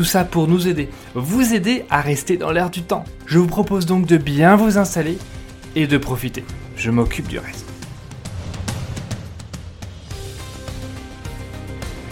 Tout ça pour nous aider, vous aider à rester dans l'air du temps. Je vous propose donc de bien vous installer et de profiter. Je m'occupe du reste.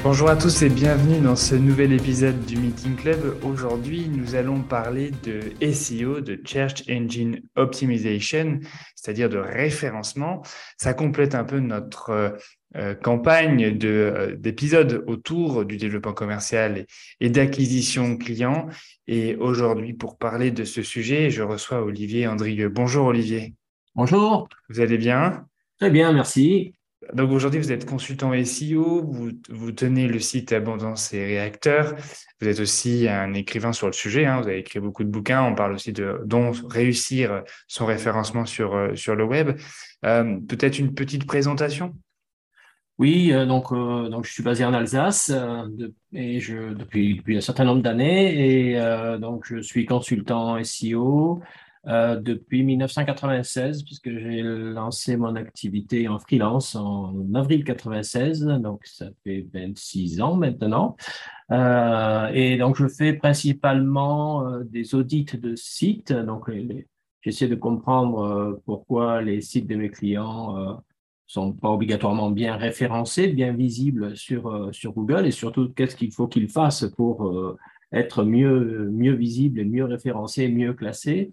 Bonjour à tous et bienvenue dans ce nouvel épisode du Meeting Club. Aujourd'hui, nous allons parler de SEO, de Search Engine Optimization, c'est-à-dire de référencement. Ça complète un peu notre euh, campagne euh, d'épisodes autour du développement commercial et, d'acquisition client. Et aujourd'hui, pour parler de ce sujet, je reçois Olivier Andrieux. Bonjour Olivier. Bonjour. Vous allez bien? Très bien, merci. Donc aujourd'hui, vous êtes consultant SEO, vous, vous, tenez le site Abondance et Réacteurs. Vous êtes aussi un écrivain sur le sujet. Hein. vous avez écrit beaucoup de bouquins. On parle aussi de dont réussir son référencement sur, euh, sur le web. Euh, peut-être une petite présentation? Oui, euh, donc, donc je suis basé en Alsace et je, depuis, depuis un certain nombre d'années et donc je suis consultant SEO, euh, depuis 1996, puisque j'ai lancé mon activité en freelance en avril 96, donc ça fait 26 ans maintenant. Euh, et donc, je fais principalement euh, des audits de sites. Donc, j'essaie de comprendre pourquoi les sites de mes clients sont pas obligatoirement bien référencés, bien visibles sur, sur Google et surtout qu'est-ce qu'il faut qu'ils fassent pour être mieux, mieux visibles mieux référencés, mieux classés.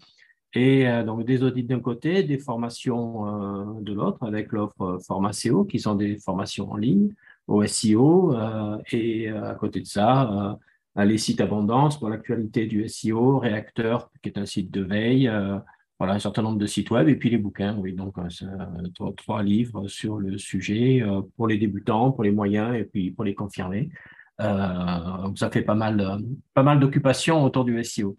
Et euh, donc des audits d'un côté, des formations euh, de l'autre, avec l'offre Formaceo, qui sont des formations en ligne au SEO. Euh, et à côté de ça, les sites abondance pour l'actualité du SEO, Réacteur, qui est un site de veille, voilà, un certain nombre de sites web, et puis les bouquins, oui, donc trois, trois, livres sur le sujet pour les débutants, pour les moyens, et puis pour les confirmés. ça fait pas mal, pas mal d'occupations autour du SEO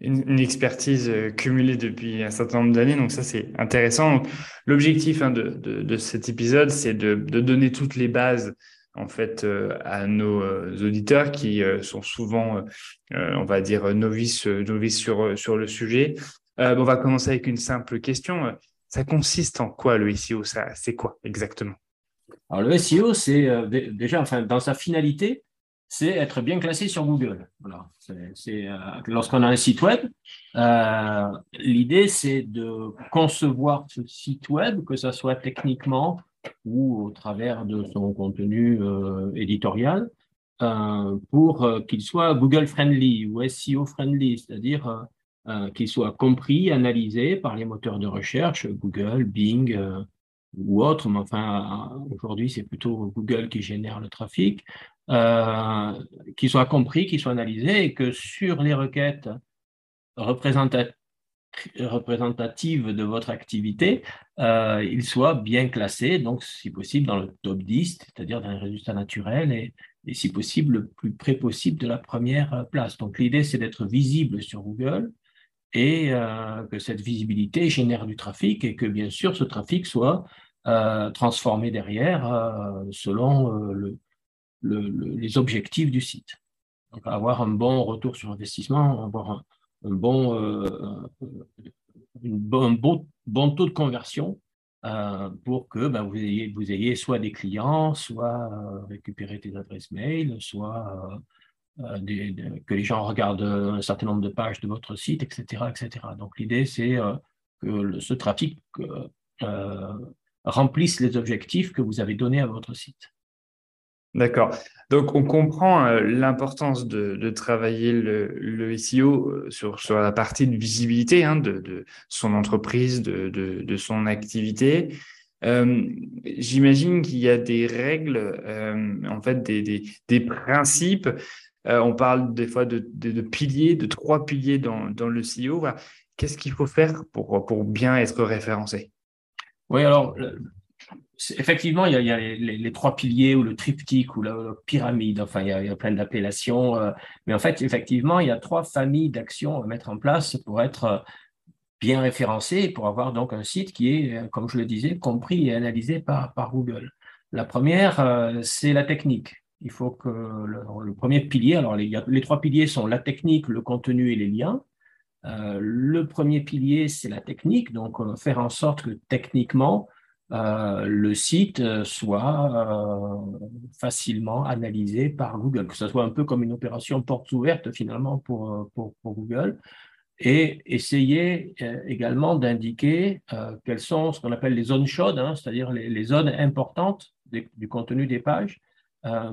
une, expertise euh, cumulée depuis un certain nombre d'années. Donc ça, c'est intéressant. L'objectif hein, de, de, cet épisode, c'est de, de, donner toutes les bases en fait euh, à nos euh, auditeurs qui sont souvent, on va dire, novices, novices sur, sur le sujet. On va commencer avec une simple question. Ça consiste en quoi le SEO Ça, c'est quoi exactement? Alors le SEO, c'est déjà, enfin, dans sa finalité, c'est être bien classé sur Google. Voilà. Euh, lorsqu'on a un site web, euh, l'idée c'est de concevoir ce site web, que ce soit techniquement ou au travers de son contenu euh, éditorial, pour qu'il soit Google friendly ou SEO friendly, c'est-à-dire qu'il soit compris, analysé par les moteurs de recherche, Google, Bing ou autres, mais enfin aujourd'hui c'est plutôt Google qui génère le trafic, euh, qui soit compris, qui soit analysé et que sur les requêtes représentatives de votre activité, euh, il soit bien classé, donc si possible dans le top 10, c'est-à-dire dans les résultats naturels et, si possible le plus près possible de la première place. Donc l'idée, c'est d'être visible sur Google et euh, que cette visibilité génère du trafic et que bien sûr ce trafic soit euh, transformé derrière selon le, les objectifs du site. Donc, avoir un bon retour sur investissement, avoir un, bon, euh, une bon, taux de conversion euh, pour que ben, vous, ayez, vous ayez soit des clients, soit euh, récupérer des adresses mail, soit des, que les gens regardent un certain nombre de pages de votre site, etc. etc. Donc l'idée, c'est que ce trafic remplisse les objectifs que vous avez donnés à votre site. D'accord. Donc, on comprend euh, l'importance de, travailler le, SEO euh, sur, la partie de visibilité hein, de, son entreprise, de, son activité. Euh, j'imagine qu'il y a des règles, en fait, des, principes. On parle des fois de, piliers, de trois piliers dans, dans le SEO. Qu'est-ce qu'il faut faire pour, pour bien être référencé? Oui, alors effectivement, il y a, les, trois piliers ou le triptyque ou la, pyramide, enfin, il y a, plein d'appellations. Euh, mais en fait, effectivement, il y a trois familles d'actions à mettre en place pour être euh, bien référencé et pour avoir donc un site qui est, euh, comme je le disais, compris et analysé par, par Google. La première, c'est la technique. Il faut que le, premier pilier, alors les, trois piliers sont la technique, le contenu et les liens. le premier pilier, c'est la technique, donc faire en sorte que techniquement, euh, le site euh, soit euh, facilement analysé par Google, que ce soit un peu comme une opération porte ouverte finalement pour, pour, Google, et essayer également d'indiquer quelles sont ce qu'on appelle les zones chaudes, hein, c'est-à-dire les, zones importantes du contenu des pages,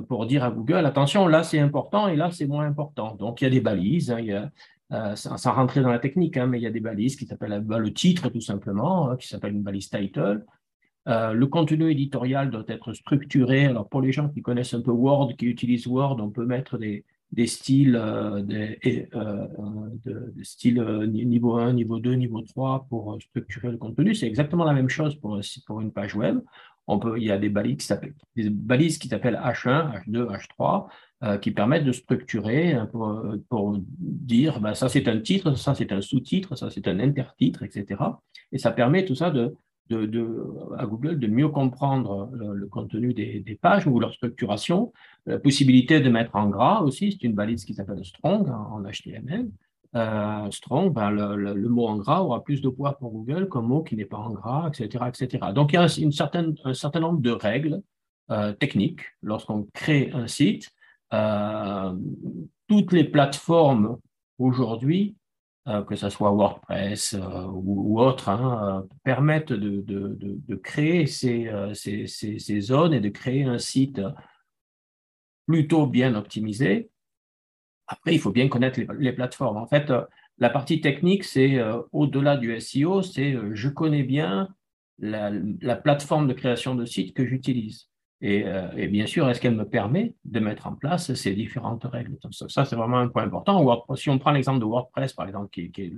pour dire à Google, attention, là c'est important et là c'est moins important. Donc il y a des balises, hein, a, sans, rentrer dans la technique, hein, mais il y a des balises qui s'appellent bah, le titre tout simplement, qui s'appelle une balise title, euh, le contenu éditorial doit être structuré. Alors, pour les gens qui connaissent un peu Word, qui utilisent Word, on peut mettre des, styles, euh, des, euh, de, niveau 1, niveau 2, niveau 3 pour structurer le contenu. C'est exactement la même chose pour une page web. Il y a des balises qui s'appellent, des balises qui s'appellent H1, H2, H3, qui permettent de structurer pour, pour dire bah, ça c'est un titre, ça c'est un sous-titre, ça c'est un intertitre, etc. Et ça permet tout ça à Google de mieux comprendre le, contenu des, pages ou leur structuration. La possibilité de mettre en gras aussi, c'est une balise qui s'appelle strong en, HTML. Euh, strong, ben le, mot en gras aura plus de poids pour Google qu'un mot qui n'est pas en gras, etc., etc. Donc, il y a une certaine, un certain nombre de règles euh, techniques lorsqu'on crée un site. Euh, toutes les plateformes aujourd'hui que ce soit WordPress euh, ou, autre, hein, permettent de, créer ces, ces, zones et de créer un site plutôt bien optimisé. Après, il faut bien connaître les, plateformes. En fait, la partie technique, c'est au-delà du SEO, c'est je connais bien la, la, plateforme de création de site que j'utilise. Euh, et, bien sûr, est-ce qu'elle me permet de mettre en place ces différentes règles? Ça, c'est vraiment un point important. Si on prend l'exemple de WordPress, par exemple, qui, est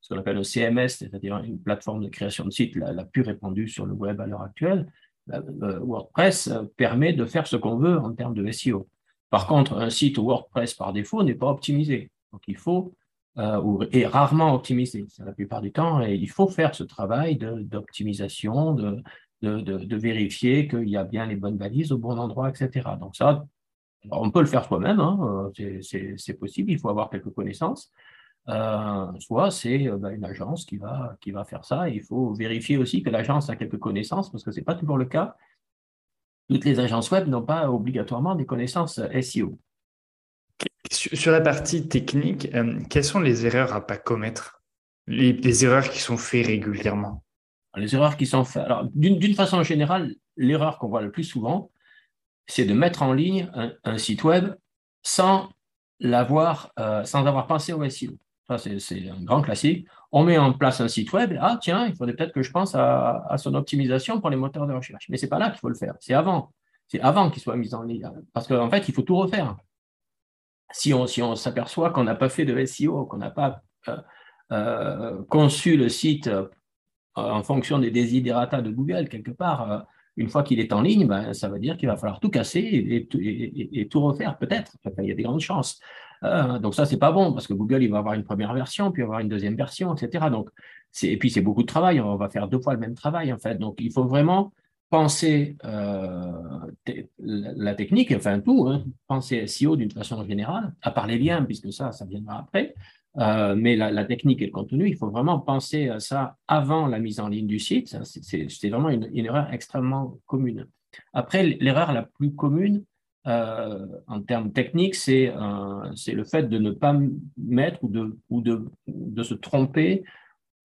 ce qu'on appelle un CMS, c'est-à-dire une plateforme de création de site la, plus répandue sur le web à l'heure actuelle, euh, WordPress permet de faire ce qu'on veut en termes de SEO. Par contre, un site WordPress par défaut n'est pas optimisé. Donc, il faut, euh, ou est rarement optimisé, la plupart du temps, et il faut faire ce travail d'optimisation, de, vérifier qu'il y a bien les bonnes balises au bon endroit, etc. Donc ça, on peut le faire soi-même, hein, c'est possible, il faut avoir quelques connaissances. Euh, soit c'est euh, bah, une agence qui va, qui va faire ça, il faut vérifier aussi que l'agence a quelques connaissances, parce que ce n'est pas toujours le cas. Toutes les agences web n'ont pas obligatoirement des connaissances SEO. Sur la partie technique, quelles sont les erreurs à ne pas commettre? Les erreurs qui sont faites régulièrement? Les erreurs qui sont faites. Alors, d'une façon générale, l'erreur qu'on voit le plus souvent, c'est de mettre en ligne un, site web sans l'avoir, euh, sans avoir pensé au SEO. C'est un grand classique. On met en place un site web, ah tiens, il faudrait peut-être que je pense à, son optimisation pour les moteurs de recherche. Mais ce n'est pas là qu'il faut le faire, c'est avant. C'est avant qu'il soit mis en ligne. Parce qu'en fait, il faut tout refaire. Si on si on s'aperçoit qu'on n'a pas fait de SEO, qu'on n'a pas euh, euh, conçu le site euh, en fonction des desiderata de Google, quelque part, une fois qu'il est en ligne, ben, ça veut dire qu'il va falloir tout casser et, tout refaire, peut-être. il y a des grandes chances. Euh, donc ça, c'est pas bon, parce que Google, il va avoir une première version, puis avoir une deuxième version, etc. Donc, et puis, c'est beaucoup de travail. On va faire deux fois le même travail, en fait. Donc, il faut vraiment penser la technique, enfin tout, hein, penser SEO d'une façon générale, à part les liens, puisque ça, ça viendra après, euh, mais la, technique et le contenu, il faut vraiment penser à ça avant la mise en ligne du site. C'est vraiment une, erreur extrêmement commune. Après, l'erreur la plus commune euh, en termes techniques, c'est le fait de ne pas mettre ou, de, se tromper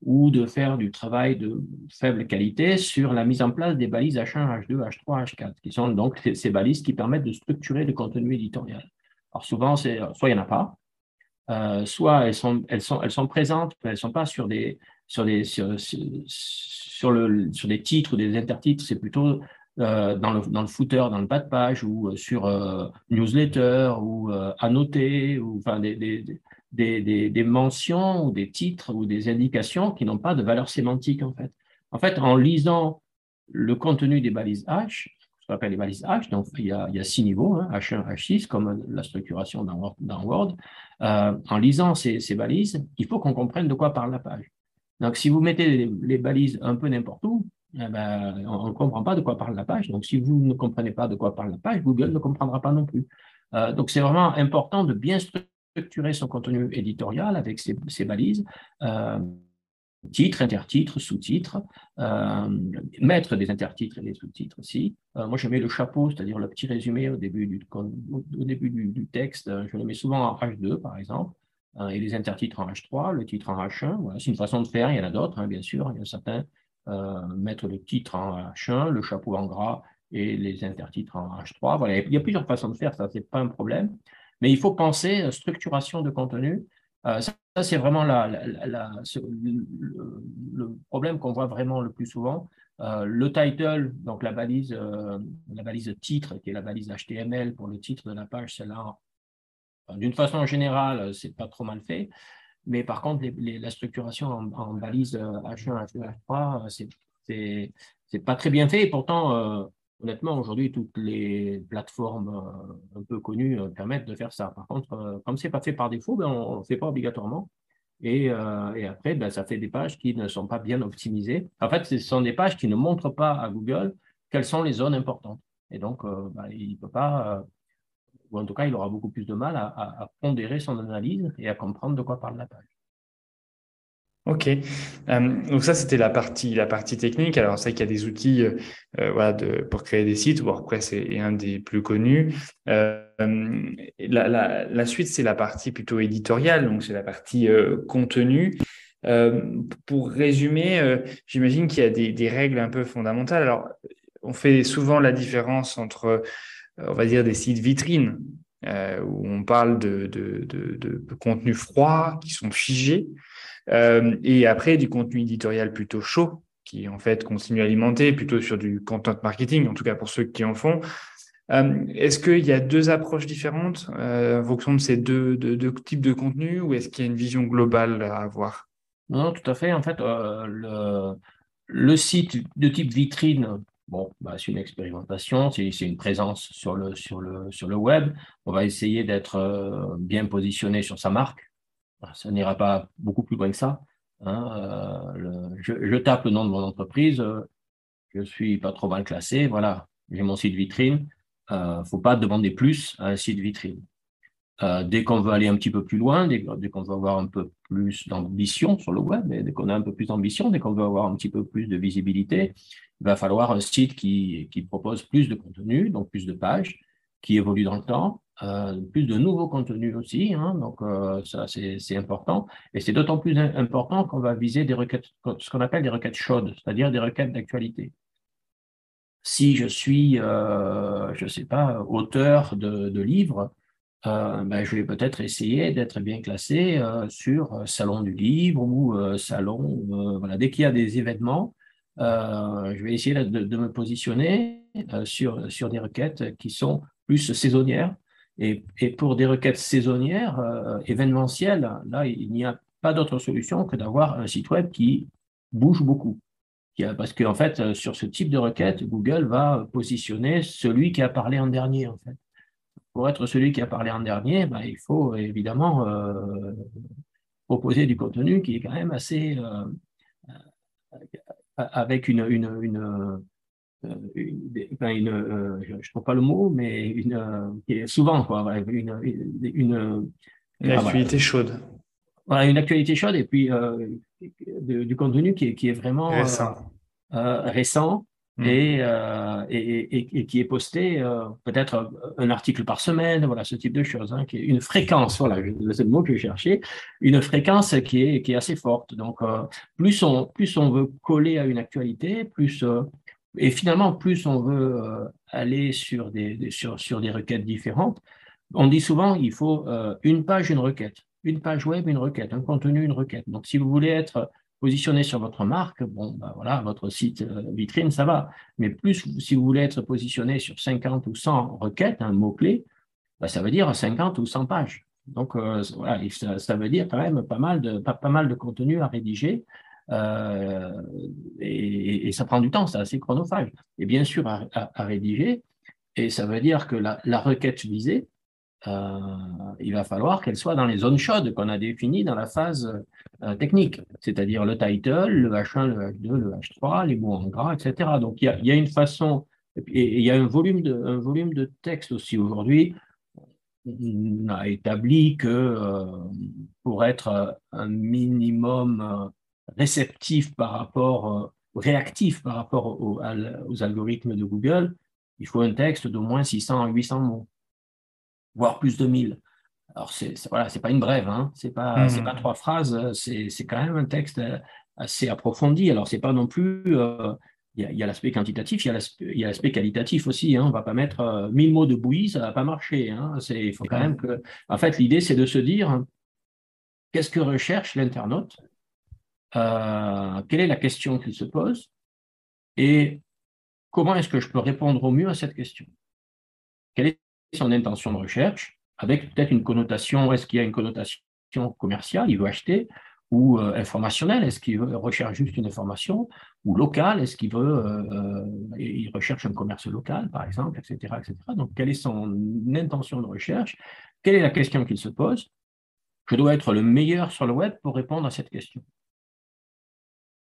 ou de faire du travail de faible qualité sur la mise en place des balises H1, H2, H3, H4, qui sont donc ces balises qui permettent de structurer le contenu éditorial. Alors souvent, soit il n'y en a pas, euh, soit elles sont, présentes, mais elles ne sont pas sur des titres ou des intertitres, c'est plutôt euh, dans, le, dans le footer, dans le bas de page, ou euh, sur newsletter, ou annoté, ou enfin des, des, des, des, mentions, ou des titres, ou des indications qui n'ont pas de valeur sémantique, en fait. En fait, en lisant le contenu des balises H, ce qu'on appelle les balises H, donc il y a, il y a six niveaux, H1, hein, H6, comme la structuration dans, Word. Euh, en lisant ces, ces balises, il faut qu'on comprenne de quoi parle la page. Donc, si vous mettez les, balises un peu n'importe où, eh ben, on ne comprend pas de quoi parle la page. Donc, si vous ne comprenez pas de quoi parle la page, Google ne comprendra pas non plus. Euh, donc, c'est vraiment important de bien structurer son contenu éditorial avec ces balises. Euh, titres, intertitres, sous-titres, euh, mettre des intertitres et des sous-titres aussi. Moi, je mets le chapeau, c'est-à-dire le petit résumé au début du, au début du, texte. Je le mets souvent en H2, par exemple, et les intertitres en H3, le titre en H1. Voilà, c'est une façon de faire. Il y en a d'autres, hein, bien sûr. Il y en a certains mettre le titre en H1, le chapeau en gras et les intertitres en H3. Voilà, il y a plusieurs façons de faire, ça, c'est pas un problème. Mais il faut penser structuration de contenu euh, ça, c'est vraiment la, le, problème qu'on voit vraiment le plus souvent. Euh, le title, donc la balise, euh, la balise titre, qui est la balise HTML pour le titre de la page, celle-là, d'une façon générale, c'est pas trop mal fait. Mais par contre, la structuration en, balise H1, H2, H3, c'est pas très bien fait. Et pourtant, Honnêtement, aujourd'hui, toutes les plateformes euh, un peu connues euh, permettent de faire ça. Par contre, euh, comme ce n'est pas fait par défaut, ben, on ne le fait pas obligatoirement. Et, après, ben, ça fait des pages qui ne sont pas bien optimisées. En fait, ce sont des pages qui ne montrent pas à Google quelles sont les zones importantes. Et donc, ben, il ne peut pas, ou en tout cas, il aura beaucoup plus de mal à pondérer son analyse et à comprendre de quoi parle la page. Ok, euh, donc ça c'était la partie technique. Alors c'est qu'il y a des outils euh, euh, voilà pour créer des sites. WordPress est, un des plus connus. La, suite c'est la partie plutôt éditoriale, donc c'est la partie contenu. pour résumer, j'imagine qu'il y a des, règles un peu fondamentales. Alors on fait souvent la différence entre on va dire des sites vitrines où on parle de, de, de, de contenus froids qui sont figés. Euh, et après, du contenu éditorial plutôt chaud, qui en fait continue à alimenter, plutôt sur du content marketing, en tout cas pour ceux qui en font. Euh, est-ce qu'il y a deux approches différentes euh, en fonction de ces deux, types de contenus ou est-ce qu'il y a une vision globale à avoir? Non, tout à fait. En fait, le, le, site de type vitrine, bon, bah, c'est une expérimentation, c'est une présence sur le, sur, le, sur le web. On va essayer d'être bien positionné sur sa marque ça n'ira pas beaucoup plus loin que ça. Hein, euh, je, tape le nom de mon entreprise, euh, je suis pas trop mal classé, voilà, j'ai mon site vitrine. Il euh, ne faut pas demander plus à un site vitrine. dès qu'on veut aller un petit peu plus loin, dès, qu'on veut avoir un peu plus d'ambition sur le web, dès qu'on a un peu plus d'ambition, dès qu'on veut avoir un petit peu plus de visibilité, il va falloir un site qui, propose plus de contenu, donc plus de pages, qui évolue dans le temps, euh, plus de nouveaux contenus aussi, hein, donc euh, ça c'est important. Et c'est d'autant plus important qu'on va viser des requêtes, ce qu'on appelle des requêtes chaudes, c'est-à-dire des requêtes d'actualité. Si je suis, euh, je ne sais pas, auteur de, livres, ben, je vais peut-être essayer d'être bien classé sur Salon du Livre ou Salon, voilà, dès qu'il y a des événements, je vais essayer de, me positionner sur, sur des requêtes qui sont plus saisonnières et, pour des requêtes saisonnières, euh, événementielles, là, il n'y a pas d'autre solution que d'avoir un site web qui bouge beaucoup. Parce qu'en fait, euh, sur ce type de requête, Google va positionner celui qui a parlé en dernier. En fait. Pour être celui qui a parlé en dernier, ben, il faut évidemment euh, proposer du contenu qui est quand même assez... avec une, une euh, une, euh, je ne trouve pas le mot, mais une, euh, souvent, quoi, une, une, une actualité chaude. Voilà, une actualité chaude et puis du contenu qui est, qui est vraiment récent, récent hmm. et, et, qui est posté peut-être un article par semaine, voilà, ce type de choses, hein, qui est une fréquence, voilà, c'est le mot que je cherchais, une fréquence qui est, qui est assez forte. Donc, plus, on, plus on veut coller à une actualité, plus et finalement, plus on veut euh, aller sur des, sur, sur, des requêtes différentes, on dit souvent il faut euh, une page, une requête. Une page web, une requête. Un contenu, une requête. Donc, si vous voulez être positionné sur votre marque, bon, ben voilà, votre site euh, vitrine, ça va. Mais plus, si vous voulez être positionné sur 50 ou 100 requêtes, un mot-clé, ben, ça veut dire 50 ou 100 pages. Donc, voilà, ça, veut dire quand même pas mal de, contenu à rédiger et, ça prend du temps, c'est assez chronophage. Et bien sûr, à, rédiger, et ça veut dire que la requête visée, il va falloir qu'elle soit dans les zones chaudes qu'on a définies dans la phase technique, c'est-à-dire le title, le H1, le H2, le H3, les mots en gras, etc. Donc il y a, une façon et il y a un volume de, volume de texte aussi aujourd'hui. On a établi que euh, pour être un minimum euh, réceptif par rapport, euh, réactif par rapport aux, algorithmes de Google, il faut un texte d'au moins 600 à 800 mots, voire plus de 1000. Alors, c'est voilà, c'est pas une brève, hein, c'est pas, c'est pas mmh. trois phrases, c'est quand même un texte assez approfondi. Alors, c'est pas non plus il y a, l'aspect quantitatif, il y a l'aspect qualitatif aussi. Hein. On ne va pas mettre 1000 euh, mots de bouillie, ça ne va pas marcher. Hein. Il faut quand même que. En fait, l'idée, c'est de se dire qu'est-ce que recherche l'internaute euh, Quelle est la question qu'il se pose Et comment est-ce que je peux répondre au mieux à cette question? Quelle est son intention de recherche Avec peut-être une connotation, est-ce qu'il y a une connotation commerciale Il veut acheter ou euh, informationnel Est-ce qu'il recherche juste une information Ou local Est-ce qu'il veut, euh, euh, il recherche un commerce local, par exemple, etc., etc. Donc, quelle est son intention de recherche? Quelle est la question qu'il se pose? Je dois être le meilleur sur le web pour répondre à cette question.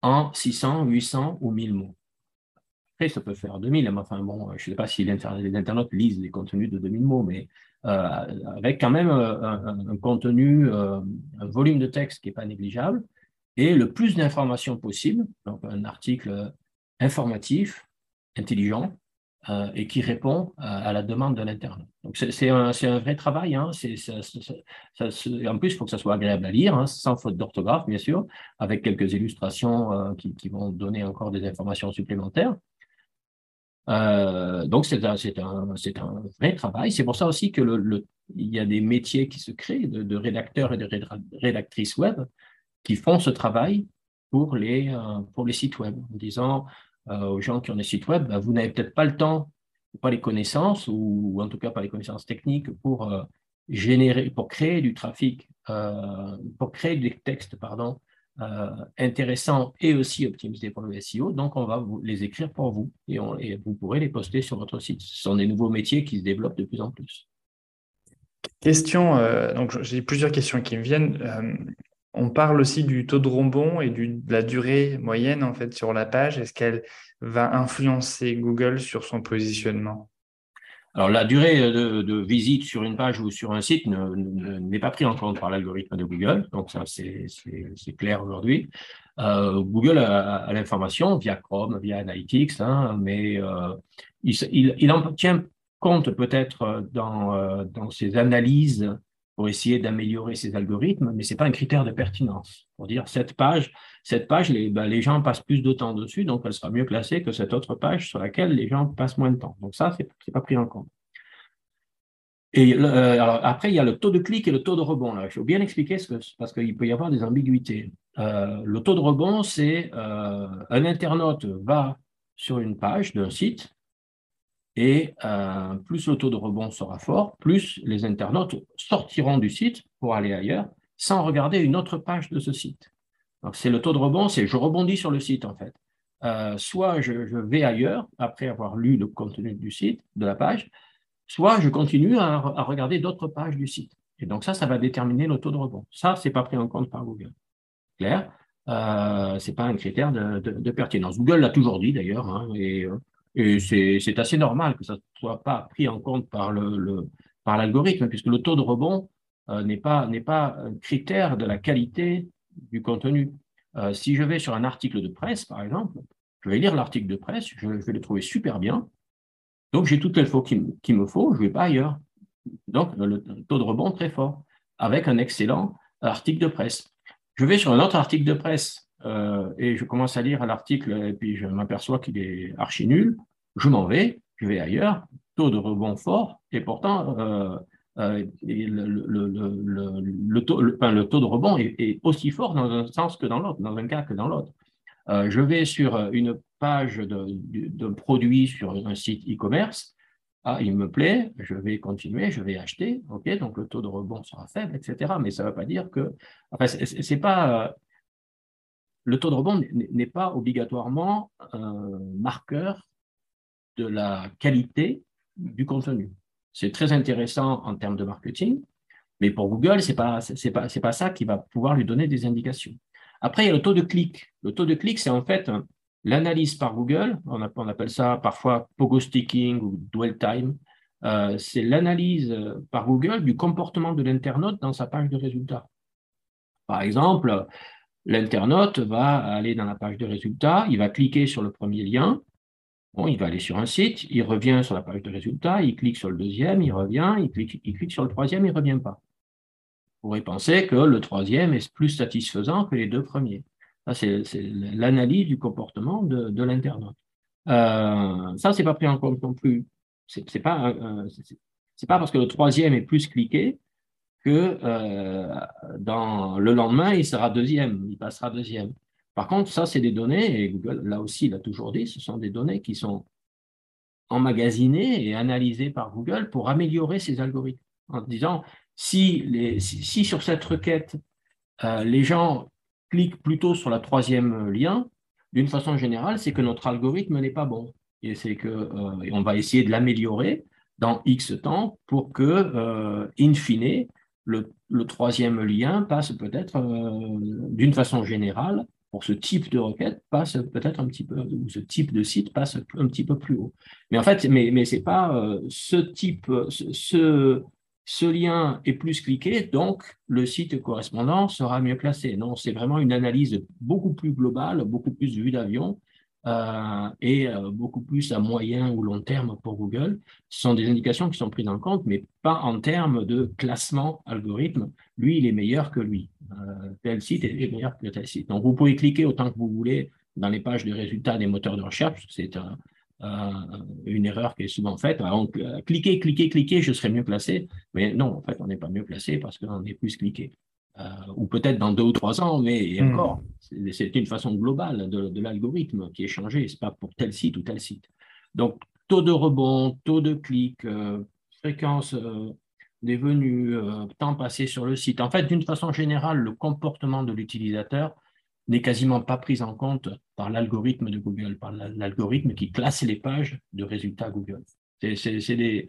En 600, 800 ou 1000 mots. Ça peut faire 2000, mais enfin bon, je ne sais pas si les internautes lisent des contenus de 2000 mots, mais euh, avec quand même euh, un, contenu, euh, un volume de texte qui n'est pas négligeable, et le plus d'informations possible, donc un article informatif, intelligent, et qui répond à, la demande de l'internaute. Donc c'est un, vrai travail. Hein. en plus, il faut que ça soit agréable à lire, hein, sans faute d'orthographe, bien sûr, avec quelques illustrations qui, vont donner encore des informations supplémentaires. Euh, donc, c'est un, un, un, vrai travail. C'est pour ça aussi que il y a des métiers qui se créent de, rédacteurs et de rédactrices web qui font ce travail pour les, euh, pour les sites web, en disant euh, aux gens qui ont des sites web, bah, vous n'avez peut-être pas le temps, pas les connaissances, ou, en tout cas pas les connaissances techniques pour générer, pour créer du trafic, pour créer des textes, pardon, euh, intéressants et aussi optimisés pour le SEO. Donc, on va les écrire pour vous et, vous pourrez les poster sur votre site. Ce sont des nouveaux métiers qui se développent de plus en plus. Question, euh, donc j'ai plusieurs questions qui me viennent. Euh, on parle aussi du taux de rebond et de la durée moyenne en fait sur la page. Est-ce qu'elle va influencer Google sur son positionnement? Alors, la durée de, visite sur une page ou sur un site n'est pas prise en compte par l'algorithme de Google, donc ça c'est clair aujourd'hui. Euh, Google a, l'information via Chrome, via Analytics, hein, mais euh, il, en tient compte peut-être dans, euh, dans ses analyses pour essayer d'améliorer ses algorithmes, mais ce n'est pas un critère de pertinence. Pour dire cette page, cette page les, ben, les gens passent plus de temps dessus, donc elle sera mieux classée que cette autre page sur laquelle les gens passent moins de temps. Donc ça, ce n'est pas pris en compte. Et euh, après, il y a le taux de clic et le taux de rebond. Il faut bien expliquer ce que, parce qu'il peut y avoir des ambiguïtés. Euh, le taux de rebond, c'est euh, un internaute va sur une page d'un site, et plus le taux de rebond sera fort, plus les internautes sortiront du site pour aller ailleurs sans regarder une autre page de ce site. C'est le taux de rebond, c'est je rebondis sur le site en fait. Euh, soit je, vais ailleurs après avoir lu le contenu du site, de la page, soit je continue à, regarder d'autres pages du site. Et donc ça, ça va déterminer le taux de rebond. Ça, c'est pas pris en compte par Google. Clair? Euh, C'est pas un critère de, pertinence. Google l'a toujours dit d'ailleurs, hein, et c'est assez normal que ça ne soit pas pris en compte par le, par l'algorithme, puisque le taux de rebond euh, n'est pas, pas un critère de la qualité du contenu. Euh, si je vais sur un article de presse, par exemple, je vais lire l'article de presse, je, vais le trouver super bien. Donc, j'ai toute l'info qu'il me faut, je ne vais pas ailleurs. Donc, le, taux de rebond très fort, avec un excellent article de presse. Je vais sur un autre article de presse euh, et je commence à lire l'article et puis je m'aperçois qu'il est archi nul, je m'en vais, je vais ailleurs, taux de rebond fort, et pourtant euh, euh, le, taux, de rebond est, aussi fort dans un sens que dans l'autre, dans un cas que dans l'autre. je vais sur une page de, produit sur un site e-commerce, ah, il me plaît, je vais continuer, je vais acheter, ok, donc le taux de rebond sera faible, etc. Mais ça ne veut pas dire que, enfin, c'est pas le taux de rebond n'est pas obligatoirement un marqueur de la qualité du contenu. C'est très intéressant en termes de marketing, mais pour Google, ce n'est pas, pas, pas ça qui va pouvoir lui donner des indications. Après, il y a le taux de clic. Le taux de clic, c'est en fait l'analyse par Google, on, appelle ça parfois pogo sticking ou dwell time, euh, c'est l'analyse par Google du comportement de l'internaute dans sa page de résultats. Par exemple, l'internaute va aller dans la page de résultats, il va cliquer sur le premier lien, bon, il va aller sur un site, il revient sur la page de résultats, il clique sur le deuxième, il revient, il clique, sur le troisième, il ne revient pas. Vous pourrait penser que le troisième est plus satisfaisant que les deux premiers. c'est l'analyse du comportement de, l'internaute. Euh, ça, ce n'est pas pris en compte non plus. Ce n'est pas, pas parce que le troisième est plus cliqué que euh, dans le lendemain, il sera deuxième, il passera deuxième. Par contre, ça, c'est des données, et Google, là aussi, il a toujours dit, ce sont des données qui sont emmagasinées et analysées par Google pour améliorer ses algorithmes. En disant, si, sur cette requête, euh, les gens cliquent plutôt sur la troisième lien, d'une façon générale, c'est que notre algorithme n'est pas bon. Et c'est qu'on euh, on va essayer de l'améliorer dans X temps pour que, euh, in fine, le, troisième lien passe peut-être d'une façon générale pour ce type de requête passe peut-être un petit peu ou ce type de site passe un petit peu plus haut. Mais en fait, mais mais c'est pas euh, ce type ce, ce lien est plus cliqué, donc le site correspondant sera mieux classé. Non, c'est vraiment une analyse beaucoup plus globale, beaucoup plus vue d'avion euh, et euh, beaucoup plus à moyen ou long terme pour Google. Ce sont des indications qui sont prises en compte, mais pas en termes de classement algorithme. Lui, il est meilleur que lui. Euh, tel site est meilleur que tel site. Donc, vous pouvez cliquer autant que vous voulez dans les pages de résultats des moteurs de recherche. C'est une erreur qui est souvent faite. Donc, cliquez, cliquez, cliquez, je serai mieux placé. Mais non, en fait, on n'est pas mieux placé parce qu'on est plus cliqué. Euh, ou peut-être dans deux ou trois ans, mais hmm. encore, c'est une façon globale de, l'algorithme qui est changé, ce n'est pas pour tel site ou tel site. Donc, taux de rebond, taux de clic, euh, fréquence euh, des venues, temps passé sur le site. En fait, d'une façon générale, le comportement de l'utilisateur n'est quasiment pas pris en compte par l'algorithme de Google, par l'algorithme qui classe les pages de résultats Google. C'est des,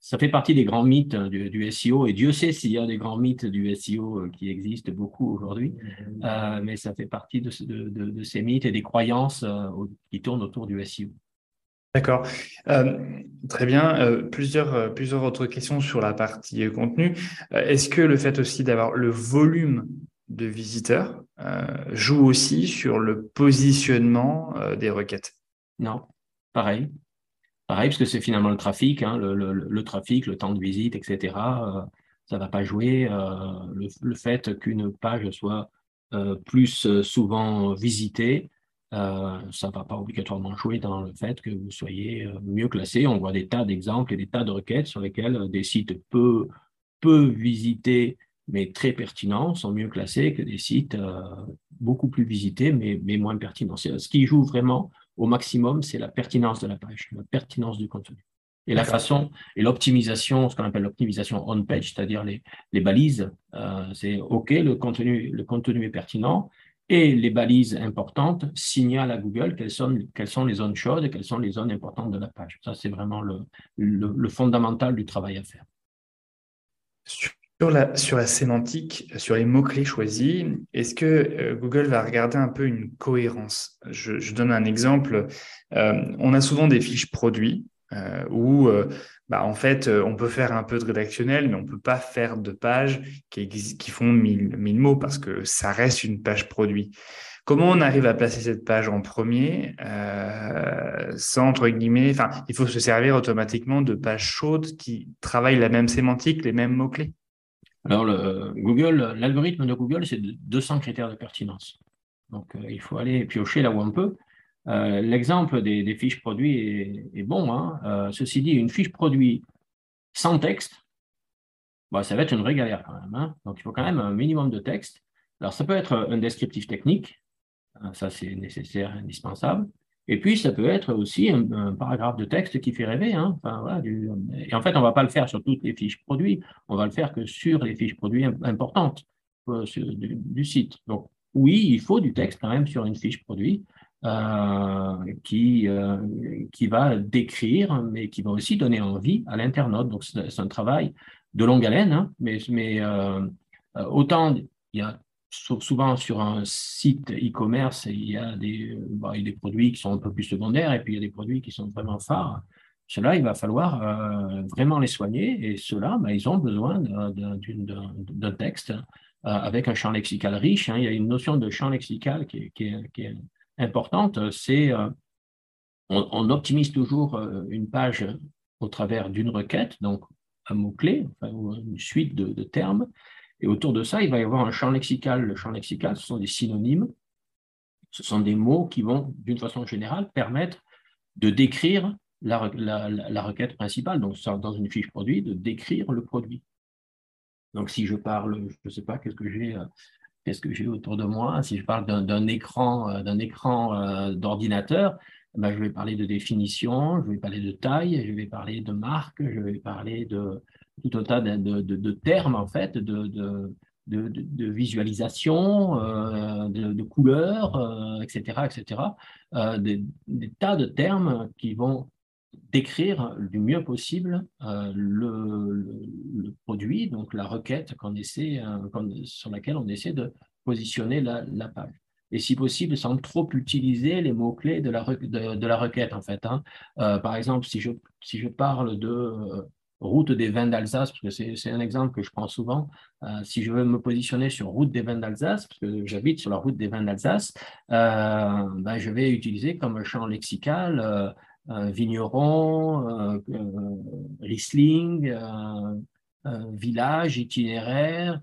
ça fait partie des grands mythes hein, du, SEO, et Dieu sait s'il y a des grands mythes du SEO euh, qui existent beaucoup aujourd'hui, mm-hmm. euh, mais ça fait partie de, ces mythes et des croyances euh, qui tournent autour du SEO. D'accord. très bien. plusieurs, plusieurs autres questions sur la partie contenu. Est-ce que le fait aussi d'avoir le volume de visiteurs joue aussi sur le positionnement des requêtes? Non, pareil. Pareil, parce que c'est finalement le trafic, hein, le, trafic, le temps de visite, etc. Euh, ça ne va pas jouer. Euh, le, fait qu'une page soit euh, plus souvent visitée, ça ne va pas obligatoirement jouer dans le fait que vous soyez mieux classé. On voit des tas d'exemples et des tas de requêtes sur lesquelles des sites peu, peu visités, mais très pertinents, sont mieux classés que des sites beaucoup plus visités, mais, mais moins pertinents. Ce qui joue vraiment, au maximum, c'est la pertinence de la page, la pertinence du contenu. Et la façon, et l'optimisation, ce qu'on appelle l'optimisation on-page, c'est-à-dire les, les balises, euh, c'est OK, le contenu, le contenu est pertinent, et les balises importantes signalent à Google quelles sont, quelles sont les zones chaudes et quelles sont les zones importantes de la page. Ça, c'est vraiment le, le, fondamental du travail à faire. Sur la, sémantique, sur les mots-clés choisis, est-ce que euh, Google va regarder un peu une cohérence? Je, donne un exemple. Euh, on a souvent des fiches produits euh, où, bah, en fait, on peut faire un peu de rédactionnel, mais on ne peut pas faire de pages qui, qui font 1000, mots parce que ça reste une page produit. Comment on arrive à placer cette page en premier sans, entre guillemets, enfin, il faut se servir automatiquement de pages chaudes qui travaillent la même sémantique, les mêmes mots-clés alors, le, Google, l'algorithme de Google, c'est 200 critères de pertinence. Donc, euh, il faut aller piocher là où on peut. Euh, l'exemple des, fiches produits est, bon. Hein. Euh, ceci dit, une fiche produit sans texte, bah, ça va être une vraie galère quand même. Hein. Donc, il faut quand même un minimum de texte. Alors, ça peut être un descriptif technique, ça c'est nécessaire, indispensable. Et puis, ça peut être aussi un, paragraphe de texte qui fait rêver. Hein. et en fait, on ne va pas le faire sur toutes les fiches produits, on va le faire que sur les fiches produits importantes euh, du, site. Donc, oui, il faut du texte quand même sur une fiche produit. Euh, qui, euh, qui va décrire, mais qui va aussi donner envie à l'internaute. Donc, c'est un travail de longue haleine, hein, mais, autant il y a souvent sur un site e-commerce, il, y a des, bah, il y a des produits qui sont un peu plus secondaires et puis il y a des produits qui sont vraiment phares. Cela, il va falloir vraiment les soigner et ceux-là, bah, ils ont besoin d'un texte avec un champ lexical riche. Hein. Il y a une notion de champ lexical qui est, importante, c'est euh, on, optimise toujours euh, une page au travers d'une requête, donc un mot-clé, enfin, une suite de, termes, et autour de ça, il va y avoir un champ lexical. Le champ lexical, ce sont des synonymes, ce sont des mots qui vont, d'une façon générale, permettre de décrire la, requête principale, donc dans une fiche produit, de décrire le produit. Donc si je parle, je ne sais pas, qu'est-ce que j'ai euh, que autour de moi? Si je parle d'un écran, euh, d'un écran euh, d'ordinateur, ben, je vais parler de définition, je vais parler de taille, je vais parler de marque, je vais parler de tout un tas de, termes, en fait, de, visualisation, euh, de, couleurs, etc., etc. des, tas de termes qui vont décrire du mieux possible le, produit, donc la requête qu'on essaie, sur laquelle on essaie de positionner la, page. Et si possible, sans trop utiliser les mots-clés de la, requête, en fait. Hein. Euh, par exemple, si je, si je parle de euh, route des vins d'Alsace, parce que c'est un exemple que je prends souvent, euh, si je veux me positionner sur route des vins d'Alsace, parce que j'habite sur la route des vins d'Alsace, ben, je vais utiliser comme champ lexical vigneron, Riesling, village, itinéraire,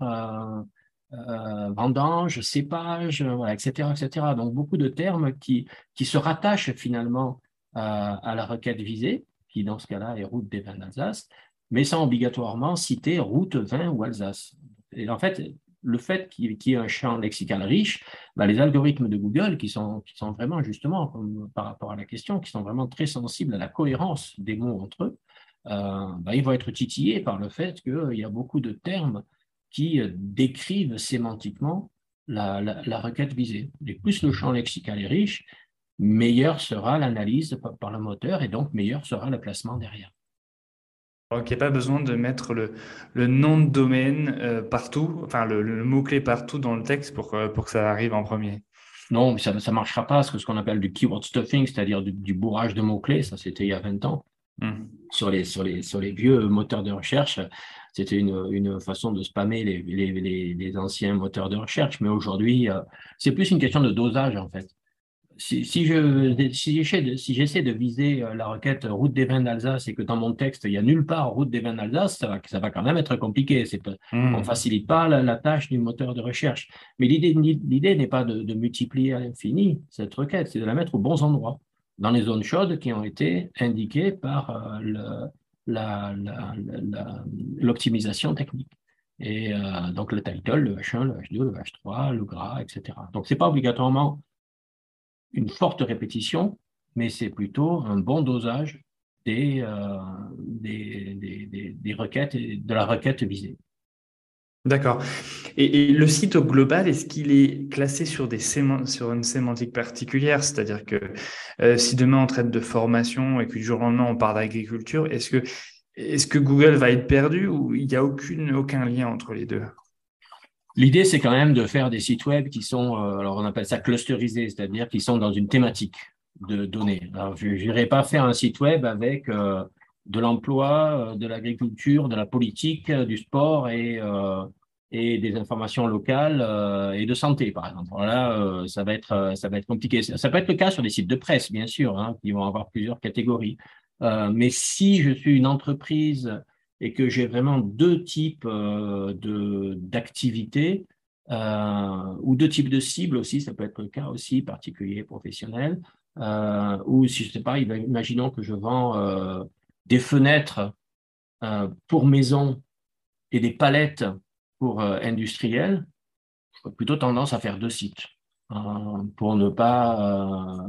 euh, vendange, cépage, etc., etc. Donc beaucoup de termes qui, qui se rattachent finalement à la requête visée, qui dans ce cas-là est route des vins d'Alsace, mais sans obligatoirement citer route, vin ou Alsace. Et en fait, le fait qu'il y ait un champ lexical riche, bah, les algorithmes de Google, qui sont, vraiment justement, par rapport à la question, qui sont vraiment très sensibles à la cohérence des mots entre eux, euh, bah, ils vont être titillés par le fait qu'il y a beaucoup de termes qui décrivent sémantiquement la, la, requête visée. Et plus le champ lexical est riche, meilleure sera l'analyse par le moteur et donc meilleur sera le placement derrière. Donc, il n'y a pas besoin de mettre le, le nom de domaine euh, partout, enfin le, mot-clé partout dans le texte pour, pour que ça arrive en premier. Non, ça ne marchera pas, ce qu'on appelle du keyword stuffing, c'est-à-dire du, bourrage de mots-clés, ça c'était il y a 20 ans. Mmh. Sur, les, sur, les, sur les vieux moteurs de recherche, c'était une, façon de spammer les, anciens moteurs de recherche, mais aujourd'hui, euh, c'est plus une question de dosage en fait. Si, je, si j'essaie de, viser euh, la requête route des vins d'Alsace et que dans mon texte, il n'y a nulle part route des vins d'Alsace, ça va, ça va quand même être compliqué. Hmm. On ne facilite pas la, tâche du moteur de recherche. Mais l'idée n'est pas de, multiplier à l'infini cette requête, c'est de la mettre aux bons endroits, dans les zones chaudes qui ont été indiquées par euh, l'optimisation technique. Et euh, donc le title, le H1, le H2, le H3, le gras, etc. Donc ce n'est pas obligatoirement une forte répétition, mais c'est plutôt un bon dosage des, euh, requêtes, de la requête visée. D'accord. Et, le site global, est-ce qu'il est classé sur, des sur une sémantique particulière? C'est-à-dire que euh, si demain on traite de formation et que du jour au lendemain on parle d'agriculture, est-ce que, Google va être perdu ou il n'y a aucun lien entre les deux? L'idée, c'est quand même de faire des sites web qui sont, euh, alors on appelle ça clusterisés, c'est-à-dire qui sont dans une thématique de données. Alors, je n'irai pas faire un site web avec euh, de l'emploi, de l'agriculture, de la politique, du sport et, et des informations locales euh, et de santé, par exemple. Voilà, euh, ça va être euh, ça va être compliqué. Ça peut être le cas sur des sites de presse, bien sûr, hein, qui vont avoir plusieurs catégories. mais si je suis une entreprise et que j'ai vraiment deux types de d'activités ou deux types de cibles aussi, ça peut être le cas aussi particulier, professionnel. ou si je sais pas, imaginons que je vends des fenêtres pour maison et des palettes pour euh, industriel, plutôt tendance à faire deux sites euh, pour ne pas euh,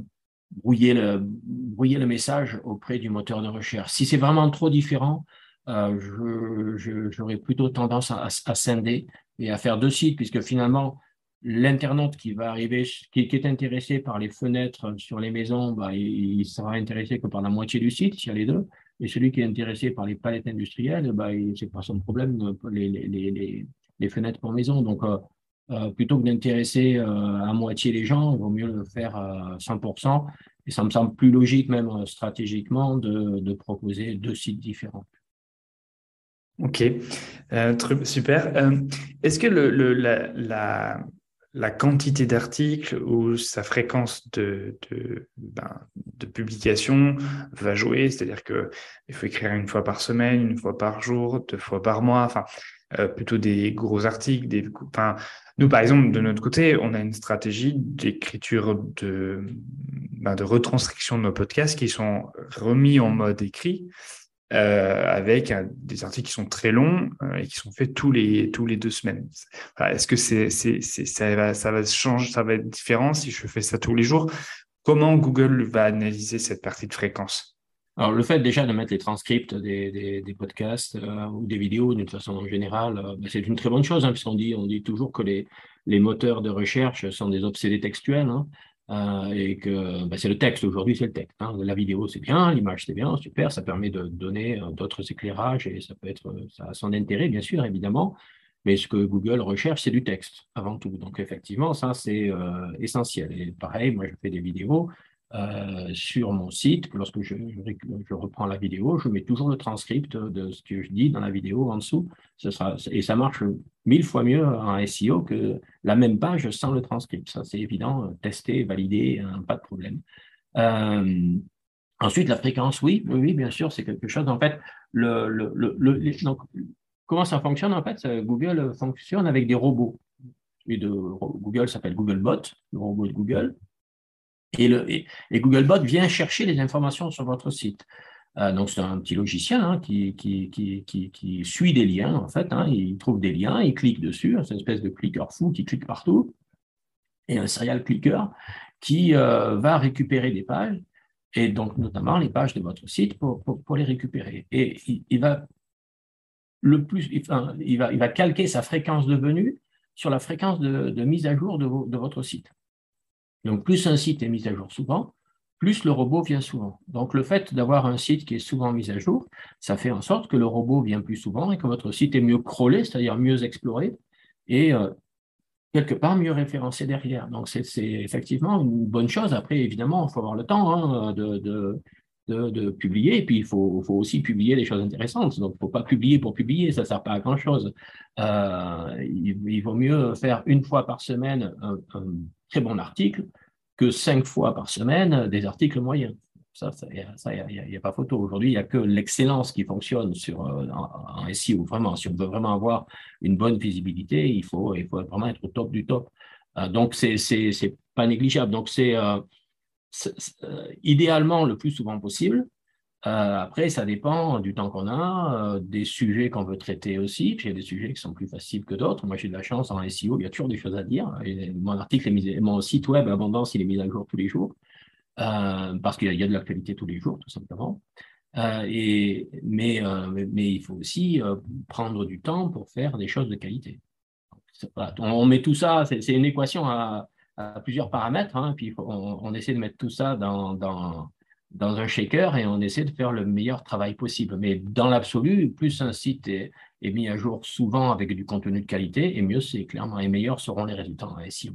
brouiller, le, brouiller le message auprès du moteur de recherche. Si c'est vraiment trop différent, j'aurais plutôt tendance à, scinder et à faire deux sites, puisque finalement, L'internaute qui va arriver, qui, est intéressé par les fenêtres sur les maisons, bah, il, sera intéressé que par la moitié du site, s'il y a les deux. Et celui qui est intéressé par les palettes industrielles, bah, c'est pas son problème, les, les, les, fenêtres pour maison. Donc, euh, euh, plutôt que d'intéresser euh, à moitié les gens, il vaut mieux le faire à 100%. Et ça me semble plus logique, même stratégiquement, de proposer deux sites différents. Ok, super. Est-ce que la, quantité d'articles ou sa fréquence de, ben, publication va jouer, c'est-à-dire qu'il faut écrire une fois par semaine, une fois par jour, deux fois par mois, enfin euh, plutôt des gros articles. Des, nous, par exemple, de notre côté, on a une stratégie d'écriture de, ben, de retranscription de nos podcasts qui sont remis en mode écrit. Euh, avec des articles qui sont très longs euh, et qui sont faits tous les tous les deux semaines. Est-ce que ça va ça va changer, ça va être différent si je fais ça tous les jours? Comment Google va analyser cette partie de fréquence? Alors, le fait déjà de mettre les transcripts des podcasts euh, ou des vidéos d'une façon générale, ben, c'est une très bonne chose, hein, puisqu'on dit, on dit toujours que les, les moteurs de recherche sont des obsédés textuels. Hein. Euh, et que bah, c'est le texte aujourd'hui, c'est le texte. Hein. La vidéo, c'est bien, l'image, c'est bien, super, ça permet de donner euh, d'autres éclairages et ça peut être, euh, ça a son intérêt, bien sûr, évidemment. Mais ce que Google recherche, c'est du texte avant tout. Donc effectivement, ça c'est essentiel. Et pareil, moi je fais des vidéos. Euh, sur mon site, lorsque je, reprends la vidéo, je mets toujours le transcript de ce que je dis dans la vidéo en dessous. Et ça marche mille fois mieux en SEO que la même page sans le transcript. Ça, c'est évident, testé, validé, hein, pas de problème. Euh, ensuite, la fréquence, oui, oui, bien sûr, c'est quelque chose. En fait, comment ça fonctionne En fait, Google fonctionne avec des robots. Et de, Google s'appelle Googlebot, le robot de Google. Et, le, et, Googlebot vient chercher les informations sur votre site. Euh, donc, c'est un petit logiciel hein, qui, suit des liens, en fait. Hein, il trouve des liens, il clique dessus. C'est une espèce de clicker fou qui clique partout. Et un serial clicker qui euh, va récupérer des pages, et donc notamment les pages de votre site pour, les récupérer. Et il, va calquer sa fréquence de venue sur la fréquence de, mise à jour de votre site. Donc, plus un site est mis à jour souvent, plus le robot vient souvent. Donc, le fait d'avoir un site qui est souvent mis à jour, ça fait en sorte que le robot vient plus souvent et que votre site est mieux crawlé, c'est-à-dire mieux exploré, et euh, quelque part mieux référencé derrière. Donc, c'est effectivement une bonne chose. Après, évidemment, il faut avoir le temps hein, de, publier, et puis il faut, aussi publier des choses intéressantes. Donc, il ne faut pas publier pour publier, ça ne sert pas à grand-chose. Euh, il, vaut mieux faire une fois par semaine très bon article que cinq fois par semaine des articles moyens. Ça, il n'y a, pas photo. Aujourd'hui, il n'y a que l'excellence qui fonctionne sur, euh, en, en, SEO. Vraiment, si on veut vraiment avoir une bonne visibilité, il faut, il faut vraiment être au top du top. Euh, donc, c'est n'est pas négligeable. Donc, c'est euh, idéalement le plus souvent possible. Euh, après, ça dépend du temps qu'on a, euh, des sujets qu'on veut traiter aussi. Puis il y a des sujets qui sont plus faciles que d'autres. Moi, j'ai de la chance en SEO, il y a toujours des choses à dire. mon article, est mis, mon site web Abondance, il est mis à jour tous les jours euh, parce qu'il y, a de l'actualité tous les jours, tout simplement. et, mais, mais, il faut aussi prendre du temps pour faire des choses de qualité. On, met tout ça, c'est une équation à, plusieurs paramètres, hein, puis on, on, essaie de mettre tout ça dans, dans dans un shaker et on essaie de faire le meilleur travail possible. Mais dans l'absolu, plus un site est, mis à jour souvent avec du contenu de qualité, et mieux c'est clairement, et meilleurs seront les résultats en SEO.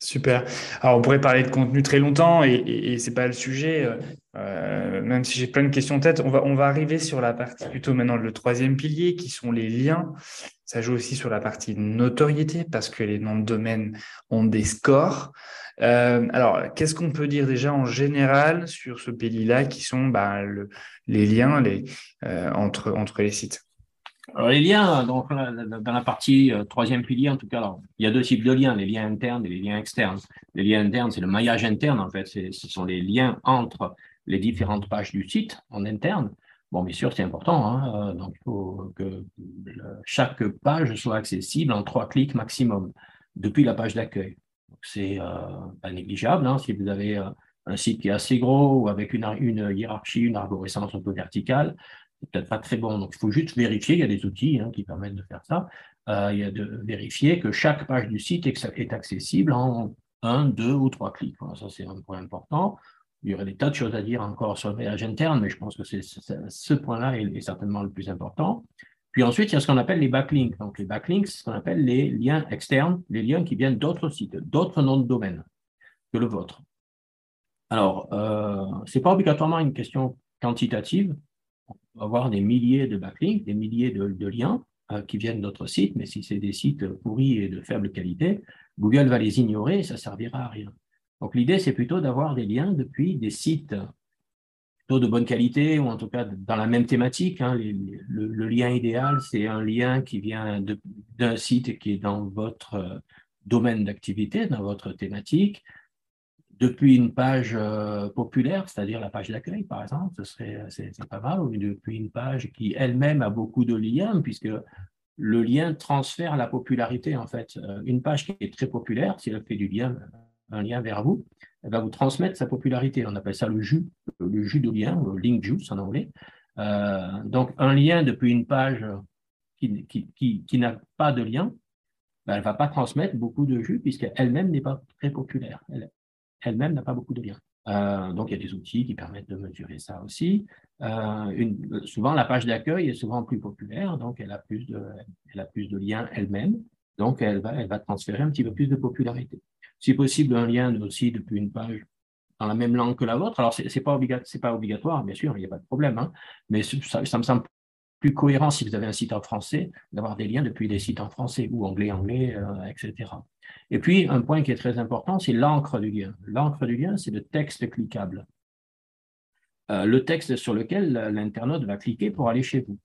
Super. Alors, on pourrait parler de contenu très longtemps et, et, c'est pas le sujet. Euh, euh, même si j'ai plein de questions en tête, on va, on va arriver sur la partie plutôt maintenant le troisième pilier qui sont les liens. Ça joue aussi sur la partie notoriété parce que les noms de domaine ont des scores. Euh, alors, qu'est-ce qu'on peut dire déjà en général sur ce pilier-là qui sont bah, les liens euh, entre, entre les sites? Alors, les liens, donc, dans la partie euh, troisième pilier, en tout cas, il y a deux types de liens, les liens internes et les liens externes. Les liens internes, c'est le maillage interne, en fait, ce sont les liens entre les différentes pages du site en interne. Bon, bien sûr, c'est important, hein, donc il faut que chaque page soit accessible en trois clics maximum depuis la page d'accueil c'est euh, pas négligeable. Hein, si vous avez euh, un site qui est assez gros ou avec une, une hiérarchie, une arborescence un peu verticale, c'est peut-être pas très bon. Donc, il faut juste vérifier, il y a des outils hein, qui permettent de faire ça. Euh, il y a de vérifier que chaque page du site est, accessible en un, deux ou trois clics. ça, c'est un point important. Il y aurait des tas de choses à dire encore sur le voyage interne, mais je pense que ce point-là est, certainement le plus important. Puis ensuite, il y a ce qu'on appelle les backlinks. Donc, les backlinks, c'est ce qu'on appelle les liens externes, les liens qui viennent d'autres sites, d'autres noms de domaine que le vôtre. Alors, euh, ce n'est pas obligatoirement une question quantitative. On va avoir des milliers de backlinks, des milliers de, liens euh, qui viennent d'autres sites, mais si c'est des sites pourris et de faible qualité, Google va les ignorer et ça ne servira à rien. Donc l'idée, c'est plutôt d'avoir des liens depuis des sites de bonne qualité, ou en tout cas dans la même thématique. Hein. le, lien idéal, c'est un lien qui vient d'un site qui est dans votre euh, domaine d'activité, dans votre thématique, depuis une page euh, populaire, c'est-à-dire la page d'accueil, par exemple, ce serait c'est, pas mal, ou depuis une page qui elle-même a beaucoup de liens, puisque le lien transfère la popularité, en fait. Euh, une page qui est très populaire, si elle fait du lien, un lien vers vous, elle va vous transmettre sa popularité. On appelle ça le jus, le jus de lien, le link juice en anglais. Euh, donc, un lien depuis une page qui, qui, qui, n'a pas de lien, ben, elle ne va pas transmettre beaucoup de jus puisqu'elle-même n'est pas très populaire. Elle, elle-même n'a pas beaucoup de liens. Euh, donc, il y a des outils qui permettent de mesurer ça aussi. Euh, souvent, la page d'accueil est souvent plus populaire, donc elle a plus de, elle a plus de liens elle-même. Donc, elle va, elle va transférer un petit peu plus de popularité. Si possible, un lien aussi depuis une page dans la même langue que la vôtre. Alors, ce n'est pas, pas, obligatoire, bien sûr, il n'y a pas de problème, hein, mais ça, me semble plus cohérent si vous avez un site en français, d'avoir des liens depuis des sites en français ou anglais-anglais, euh, etc. Et puis, un point qui est très important, c'est l'encre du lien. L'encre du lien, c'est le texte cliquable. Euh, le texte sur lequel l'internaute va cliquer pour aller chez vous.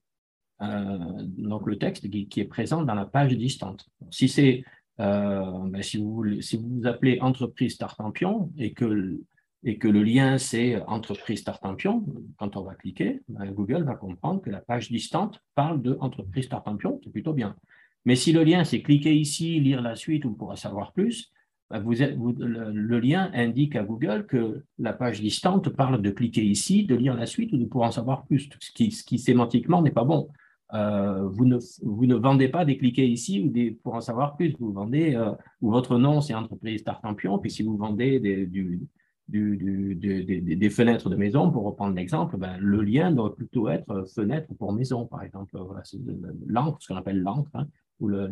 Euh, donc, le texte qui, est présent dans la page distante. Si c'est ben, si, vous, vous appelez entreprise Tartampion et que et que le lien c'est entreprise Tartampion, quand on va cliquer, ben, Google va comprendre que la page distante parle de entreprise Tartampion, c'est plutôt bien. Mais si le lien c'est cliquer ici, lire la suite ou pour savoir plus, ben, le, lien indique à Google que la page distante parle de cliquer ici, de lire la suite ou de pour en savoir plus, ce qui sémantiquement n'est pas bon. Euh, vous, ne, vendez pas des cliquets ici pour en savoir plus. Vous vendez, euh, ou votre nom c'est entreprise Tartampion, puis si vous vendez des, fenêtres de maison, pour reprendre l'exemple, ben, le lien doit plutôt être fenêtre pour maison, par exemple. Voilà, l'encre, ce qu'on appelle l'encre, hein, ou le,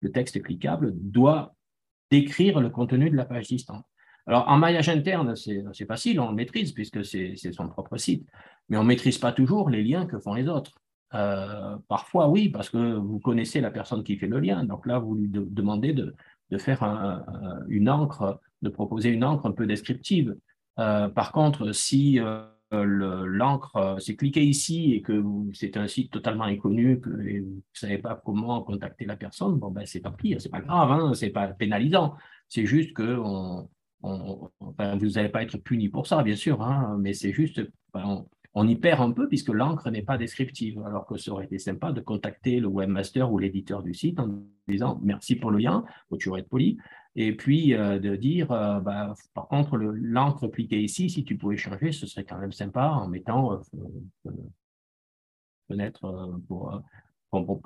le, texte cliquable, doit décrire le contenu de la page distante. Alors, en maillage interne, c'est facile, on le maîtrise puisque c'est son propre site, mais on ne maîtrise pas toujours les liens que font les autres. Euh, parfois, oui, parce que vous connaissez la personne qui fait le lien. Donc là, vous lui demandez de, faire une encre de proposer une encre un peu descriptive. Euh, par contre, si euh, l'encre, c'est cliquer ici et que c'est un site totalement inconnu, que vous ne savez pas comment contacter la personne, bon, ben, c'est pas pire, c'est pas grave, hein, c'est pas pénalisant. C'est juste que vous n'allez pas être puni pour ça, bien sûr, hein, mais c'est juste, ben, on, y perd un peu puisque l'encre n'est pas descriptive, alors que ça aurait été sympa de contacter le webmaster ou l'éditeur du site en disant merci pour le lien, faut toujours être poli, et puis euh, de dire, euh, bah, par contre, l'encre cliquée ici, si tu pouvais changer, ce serait quand même sympa en mettant euh, fenêtre pour,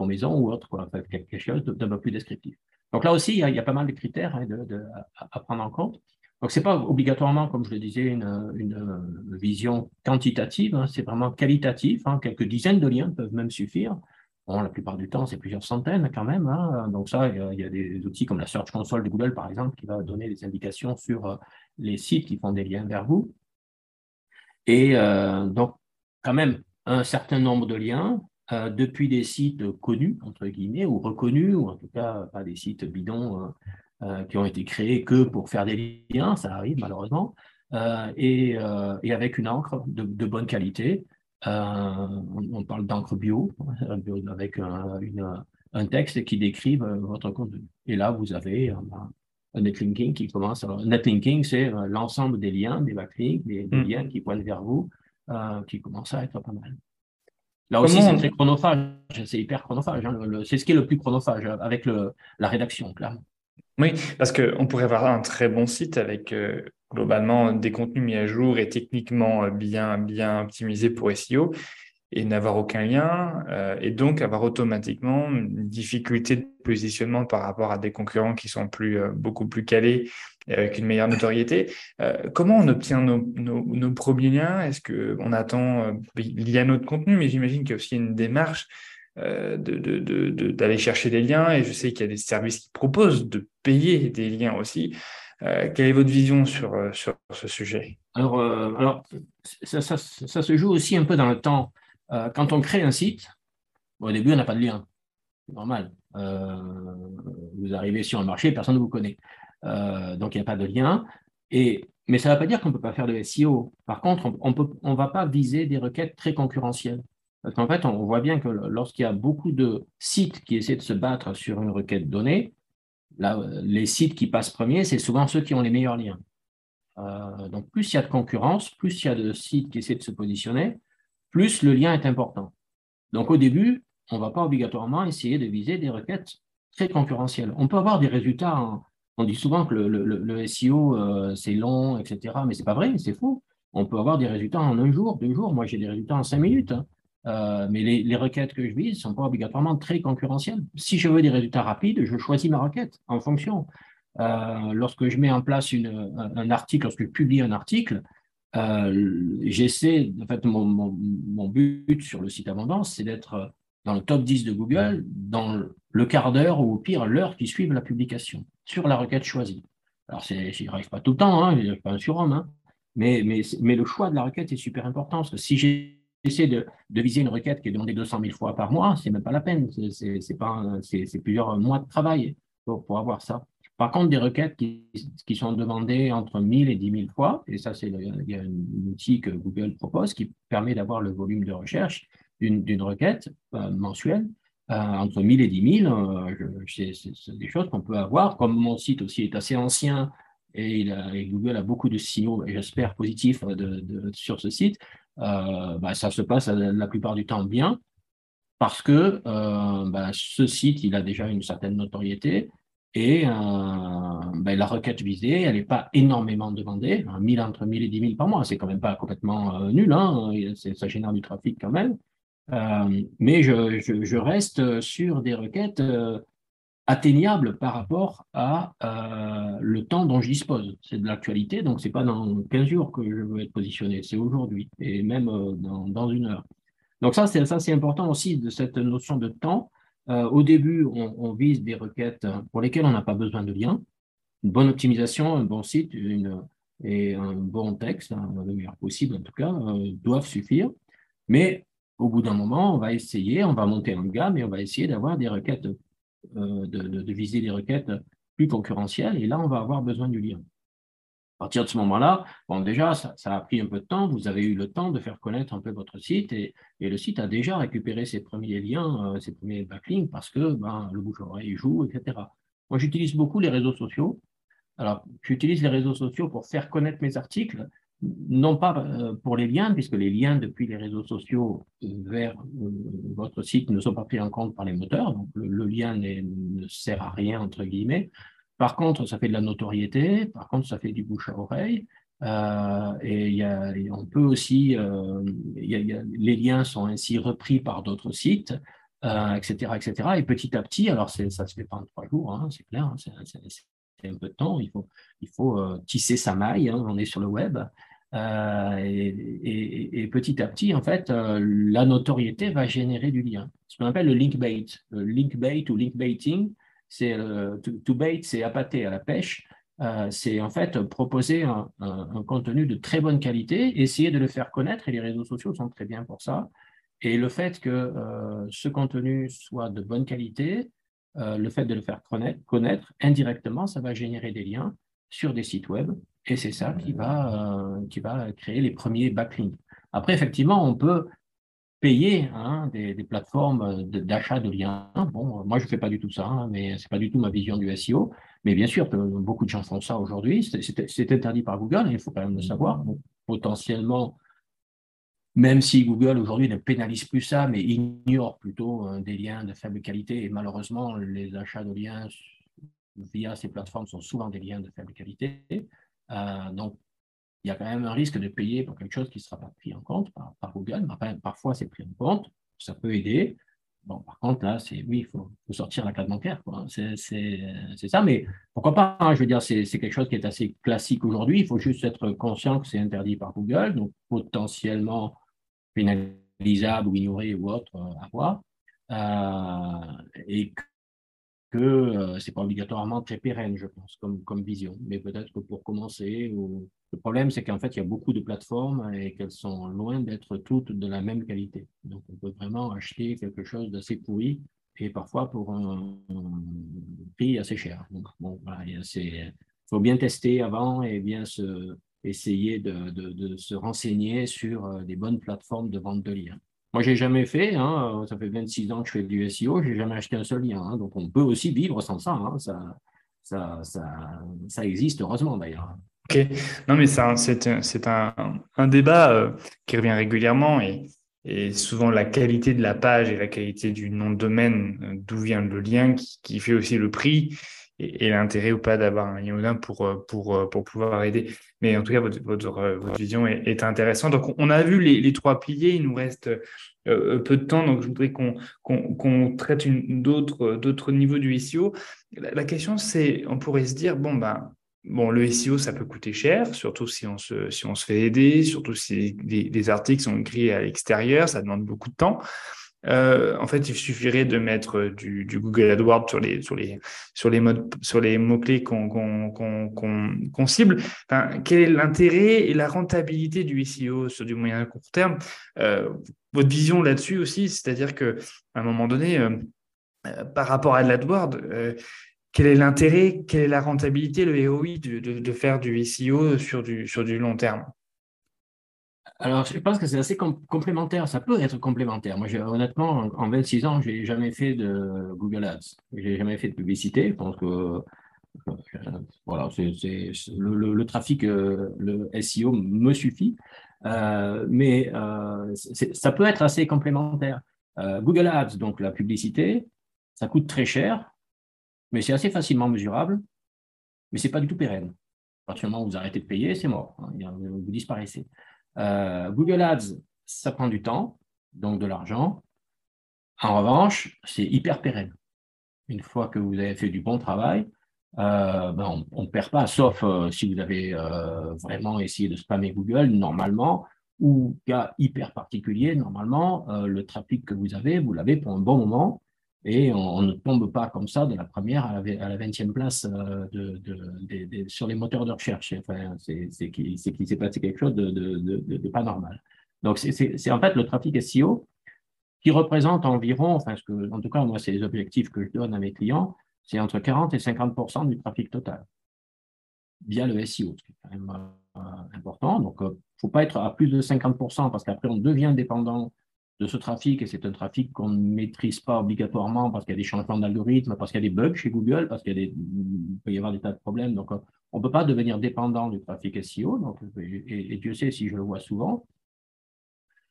maison ou autre, quoi, quelque chose d'un peu plus descriptif. Donc là aussi, il y a, pas mal de critères hein, à, prendre en compte. Donc, ce n'est pas obligatoirement, comme je le disais, une, une vision quantitative, hein, c'est vraiment qualitatif. Hein, quelques dizaines de liens peuvent même suffire la plupart du temps, c'est plusieurs centaines quand même. Hein. Donc ça, il y, a des outils comme la Search Console de Google, par exemple, qui va donner des indications sur euh, les sites qui font des liens vers vous. Et euh, donc, quand même, un certain nombre de liens euh, depuis des sites connus, entre guillemets, ou reconnus, ou en tout cas pas des sites bidons qui ont été créés que pour faire des liens, ça arrive malheureusement, et, avec une encre de bonne qualité, euh, on, parle d'encre bio, avec un, texte qui décrit euh, votre contenu. Et là, vous avez un netlinking qui commence. Alors, netlinking, c'est euh, l'ensemble des liens, des backlinks, des, hmm. liens qui pointent vers vous, qui commencent à être pas mal. Là aussi, c'est très chronophage, c'est hyper chronophage. Hein. C'est ce qui est le plus chronophage avec la rédaction, clairement. Oui, parce qu'on pourrait avoir un très bon site avec globalement des contenus mis à jour et techniquement euh, bien, bien optimisés pour SEO. et n'avoir aucun lien, euh, et donc avoir automatiquement une difficulté de positionnement par rapport à des concurrents qui sont plus, euh, beaucoup plus calés avec une meilleure notoriété. Euh, comment on obtient nos, premiers liens? Est-ce qu'on attend, il y notre contenu, mais j'imagine qu'il y a aussi une démarche d'aller de, de, chercher des liens, et je sais qu'il y a des services qui proposent de payer des liens aussi. quelle est votre vision sur, sur ce sujet? Alors, alors ça, ça, se joue aussi un peu dans le temps. Euh, quand on crée un site, au début, on n'a pas de lien. C'est normal. Euh, vous arrivez sur un marché, personne ne vous connaît. Euh, donc, il n'y a pas de lien. Et, mais ça ne veut pas dire qu'on ne peut pas faire de SEO. Par contre, on ne on va pas viser des requêtes très concurrentielles. Parce qu'en fait, on voit bien que lorsqu'il y a beaucoup de sites qui essaient de se battre sur une requête donnée, les sites qui passent premiers, c'est souvent ceux qui ont les meilleurs liens. donc, plus il y a de concurrence, plus il y a de sites qui essaient de se positionner, plus le lien est important. Donc au début, on ne va pas obligatoirement essayer de viser des requêtes très concurrentielles. On peut avoir des résultats, on dit souvent que le, SEO, euh, c'est long, etc., mais ce n'est pas vrai, c'est faux. On peut avoir des résultats en un jour, deux jours, moi j'ai des résultats en cinq minutes, hein. Euh, mais les, requêtes que je vise ne sont pas obligatoirement très concurrentielles. Si je veux des résultats rapides, je choisis ma requête en fonction. Euh, lorsque je mets en place un article, lorsque je publie un article, euh, j'essaie, en fait, mon, but sur le site Abondance, c'est d'être dans le top 10 de Google dans le quart d'heure ou au pire l'heure qui suivent la publication sur la requête choisie. Alors, j'y arrive pas tout le temps, hein, je pas un surhomme, hein, mais, mais, le choix de la requête est super important parce que si j'essaie de, viser une requête qui est demandée 200 000 fois par mois, c'est même pas la peine, c'est plusieurs mois de travail pour, pour avoir ça. Par contre, des requêtes qui, sont demandées entre 1000 et 10 000 fois, et ça, c'est il y a un outil que Google propose qui permet d'avoir le volume de recherche d'une requête euh, mensuelle. Euh, entre 1000 et 10 000, euh, c'est des choses qu'on peut avoir. Comme mon site aussi est assez ancien et, Google a beaucoup de signaux, j'espère, positifs de, sur ce site, bah, ça se passe la plupart du temps bien parce que bah, ce site, il a déjà une certaine notoriété et euh, ben, la requête visée, elle n'est pas énormément demandée, 1000 entre 1000 et 10 000 par mois, c'est quand même pas complètement euh, nul, hein, ça génère du trafic quand même. Euh, mais je, reste sur des requêtes atteignables par rapport à le temps dont je dispose. C'est de l'actualité, donc c'est pas dans 15 jours que je veux être positionné, c'est aujourd'hui, et même dans, dans, une heure. Donc ça, c'est important aussi de cette notion de temps. Euh, au début, on, vise des requêtes pour lesquelles on n'a pas besoin de lien. Une bonne optimisation, un bon site et un bon texte, hein, le meilleur possible en tout cas, euh, doivent suffire. Mais au bout d'un moment, on va essayer, on va monter en gamme et on va essayer d'avoir des requêtes, euh, de, viser des requêtes plus concurrentielles. Et là, on va avoir besoin du lien. À partir de ce moment-là, bon, déjà, ça, a pris un peu de temps. Vous avez eu le temps de faire connaître un peu votre site et, le site a déjà récupéré ses premiers liens, euh, ses premiers backlinks parce que ben, le bouche-oreille joue, etc. Moi, j'utilise beaucoup les réseaux sociaux. Alors, j'utilise les réseaux sociaux pour faire connaître mes articles, non pas euh, pour les liens, puisque les liens depuis les réseaux sociaux vers euh, votre site ne sont pas pris en compte par les moteurs. Donc, le, lien ne sert à rien, entre guillemets. Par contre, ça fait de la notoriété, par contre, ça fait du bouche à oreille. Euh, et, y a, on peut aussi, euh, les liens sont ainsi repris par d'autres sites, etc., etc. Et petit à petit, alors ça se fait pas en trois jours, hein, c'est clair, hein, c'est un peu de temps. Il faut, il faut tisser sa maille. Hein, on est sur le web. Euh, et, et, et, petit à petit, en fait, euh, la notoriété va générer du lien. Ce qu'on appelle le link bait, le link bait ou link baiting c'est euh, to, bait, c'est appâter à la pêche. C'est en fait proposer un, contenu de très bonne qualité, essayer de le faire connaître, et les réseaux sociaux sont très bien pour ça. Et le fait que ce contenu soit de bonne qualité, le fait de le faire connaître, indirectement, ça va générer des liens sur des sites web, et c'est ça qui va, qui va créer les premiers backlinks. Après, effectivement, on peut payer hein, des, plateformes d'achat de liens. Bon, moi, je ne fais pas du tout ça, hein, mais ce n'est pas du tout ma vision du SEO. Mais bien sûr, beaucoup de gens font ça aujourd'hui. C'est interdit par Google, il faut quand même le savoir. potentiellement, même si Google aujourd'hui ne pénalise plus ça, mais ignore plutôt euh, des liens de faible qualité. Et malheureusement, les achats de liens via ces plateformes sont souvent des liens de faible qualité. Euh, donc, il y a quand même un risque de payer pour quelque chose qui ne sera pas pris en compte par, Google. parfois, c'est pris en compte, ça peut aider. Bon, par contre, là, c'est oui, il faut, sortir la carte bancaire. C'est ça, mais pourquoi pas hein, Je veux dire, c'est quelque chose qui est assez classique aujourd'hui. Il faut juste être conscient que c'est interdit par Google, donc potentiellement pénalisable ou ignoré ou autre euh, à voir. Euh, et que euh, ce n'est pas obligatoirement très pérenne, je pense, comme, comme vision. Mais peut-être que pour commencer, le problème, c'est qu'en fait, il y a beaucoup de plateformes et qu'elles sont loin d'être toutes de la même qualité. Donc, on peut vraiment acheter quelque chose d'assez pourri et parfois pour un, prix assez cher. Donc, bon, il faut bien tester avant et bien se, essayer de, de, de se renseigner sur euh, des bonnes plateformes de vente de liens. Moi, je n'ai jamais fait, hein, ça fait 26 ans que je fais du SEO, je n'ai jamais acheté un seul lien. Hein, donc, on peut aussi vivre sans ça, hein, ça, ça, ça, ça, existe, heureusement d'ailleurs. Ok, non, mais c'est un, un, débat euh, qui revient régulièrement et, et, souvent la qualité de la page et la qualité du nom de domaine, euh, d'où vient le lien, qui, fait aussi le prix et, l'intérêt ou pas d'avoir un Yodin pour, euh, pour, euh, pour pouvoir aider. Mais en tout cas, votre, votre, euh, votre vision est, intéressante. Donc, on a vu les, les, trois piliers. Il nous reste peu de temps. Donc, je voudrais qu'on qu'on traite d'autres niveaux du SEO. La, question, c'est, on pourrait se dire, bon, ben, Bon, le SEO, ça peut coûter cher, surtout si on se, si on se fait aider, surtout si les, les articles sont écrits à l'extérieur, ça demande beaucoup de temps. Euh, en fait, il suffirait de mettre du, Google AdWords sur les, sur les, sur les, modes, sur les mots-clés qu'on qu'on cible. Enfin, quel est l'intérêt et la rentabilité du SEO sur du moyen et court terme? Euh, Votre vision là-dessus aussi, c'est-à-dire qu'à un moment donné, euh, par rapport à l'AdWords, quel est l'intérêt, quelle est la rentabilité, le ROI de, de, de, faire du SEO sur du, sur du long terme? Alors, je pense que c'est assez complémentaire. Ça peut être complémentaire. Moi, honnêtement, en, 26 ans, je n'ai jamais fait de Google Ads. Je n'ai jamais fait de publicité. Je pense que euh, voilà, c'est, le, trafic, euh, le SEO me suffit. Euh, mais ça peut être assez complémentaire. Google Ads, donc la publicité, ça coûte très cher, mais c'est assez facilement mesurable, mais ce n'est pas du tout pérenne. À partir du moment où vous arrêtez de payer, c'est mort. Vous disparaissez. Euh, Google Ads, ça prend du temps, donc de l'argent. En revanche, c'est hyper pérenne. Une fois que vous avez fait du bon travail, euh, ben, on ne perd pas, sauf euh, si vous avez vraiment essayé de spammer Google, normalement, ou cas hyper particulier, normalement, le trafic que vous avez, vous l'avez pour un bon moment, et on, ne tombe pas comme ça de la première à la, 20e place euh, sur les moteurs de recherche. Enfin, c'est qu'il s'est passé quelque chose de, pas normal. Donc, c'est en fait le trafic SEO qui représente environ, enfin, en tout cas, moi, c'est les objectifs que je donne à mes clients, c'est entre 40 et 50% du trafic total via le SEO, ce qui est quand même euh, important. Donc, il euh, ne faut pas être à plus de 50% parce qu'après, on devient dépendant de ce trafic, et c'est un trafic qu'on ne maîtrise pas obligatoirement parce qu'il y a des changements d'algorithme, parce qu'il y a des bugs chez Google, parce qu'il peut y avoir des tas de problèmes. Donc, on ne peut pas devenir dépendant du trafic SEO, donc, et, Dieu sait si je le vois souvent.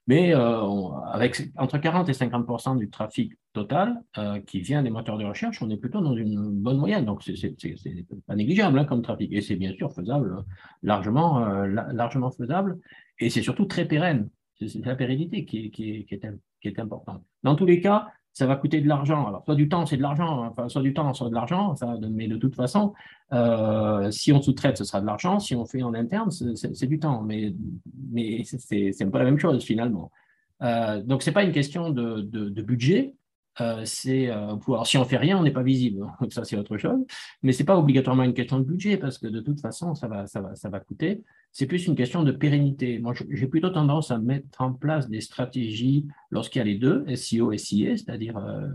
Mais euh, avec entre 40 et 50% du trafic total euh, qui vient des moteurs de recherche, on est plutôt dans une bonne moyenne. Donc, c'est pas négligeable hein, comme trafic. Et c'est bien sûr faisable, largement, euh, largement faisable. Et c'est surtout très pérenne. C'est la pérennité qui, est, importante. Dans tous les cas, ça va coûter de l'argent. Alors, soit du temps, c'est de l'argent, hein. soit du temps, soit de l'argent, mais de toute façon, euh, si on sous-traite, ce sera de l'argent. Si on fait en interne, c'est du temps. Mais, mais c'est peu la même chose finalement. Euh, donc, ce n'est pas une question de budget, euh, c'est euh, pouvoir. Si on fait rien, on n'est pas visible. Donc ça, c'est autre chose. Mais c'est pas obligatoirement une question de budget parce que de toute façon, ça va, ça va, ça va coûter. C'est plus une question de pérennité. Moi, j'ai plutôt tendance à mettre en place des stratégies lorsqu'il y a les deux, SEO et SIA, c'est-à-dire euh,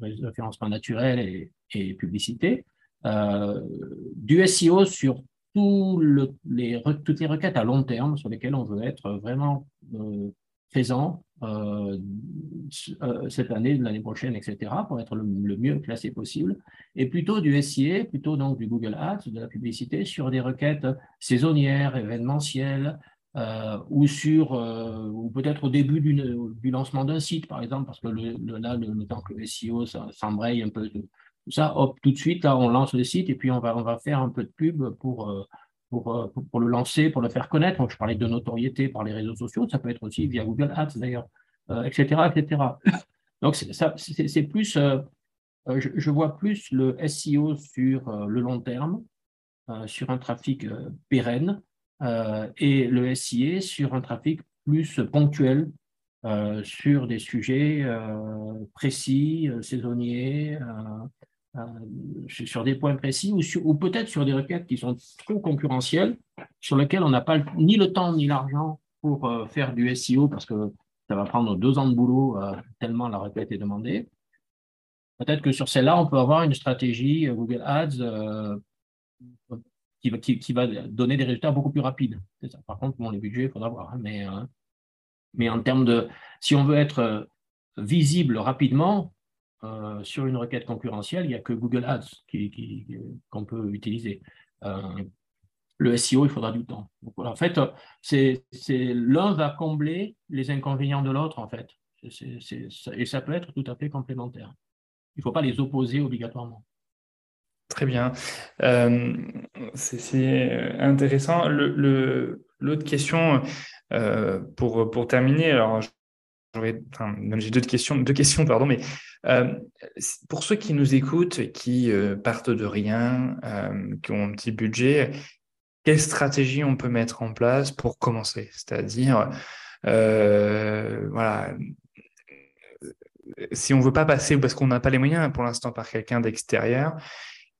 référencement naturel et, et publicité. Euh, du SEO sur tout le, les, toutes les requêtes à long terme sur lesquelles on veut être vraiment présent euh, euh, cette année, l'année prochaine, etc., pour être le, mieux classé possible, et plutôt du SIA, plutôt donc du Google Ads, de la publicité, sur des requêtes saisonnières, événementielles, euh, ou sur, ou peut-être au début du lancement d'un site, par exemple, parce que là, le, temps que le SEO s'embraye un peu, tout ça, hop, tout de suite, là, on lance le site, et puis on va, on va faire un peu de pub pour pour, pour, le lancer, pour le faire connaître. Je parlais de notoriété par les réseaux sociaux, ça peut être aussi via Google Ads d'ailleurs, etc., etc. Donc, c'est plus, je, je, vois plus le SEO sur le long terme, sur un trafic pérenne, et le SIA sur un trafic plus ponctuel, euh, sur des sujets euh, précis, euh, saisonniers, sur des points précis, ou, peut-être sur des requêtes qui sont trop concurrentielles, sur lesquelles on n'a pas ni le temps ni l'argent pour faire du SEO, parce que ça va prendre deux ans de boulot tellement la requête est demandée. Peut-être que sur celle-là, on peut avoir une stratégie Google Ads qui, va donner des résultats beaucoup plus rapides. Par contre, bon, les budgets, il faudra voir. Hein, mais mais en termes de, si on veut être euh, visible rapidement euh, sur une requête concurrentielle, il n'y a que Google Ads qu'on peut utiliser. Euh, le SEO, il faudra du temps. en fait, l'un va combler les inconvénients de l'autre, en fait. et ça peut être tout à fait complémentaire. Il ne faut pas les opposer obligatoirement. Très bien. c'est intéressant. L'autre question, euh, pour, terminer, alors enfin, j'ai deux questions, deux questions, pardon, mais euh, pour ceux qui nous écoutent, qui euh, partent de rien, qui ont un petit budget, quelle stratégie on peut mettre en place pour commencer? C'est-à-dire, voilà, si on veut pas passer parce qu'on n'a pas les moyens pour l'instant par quelqu'un d'extérieur,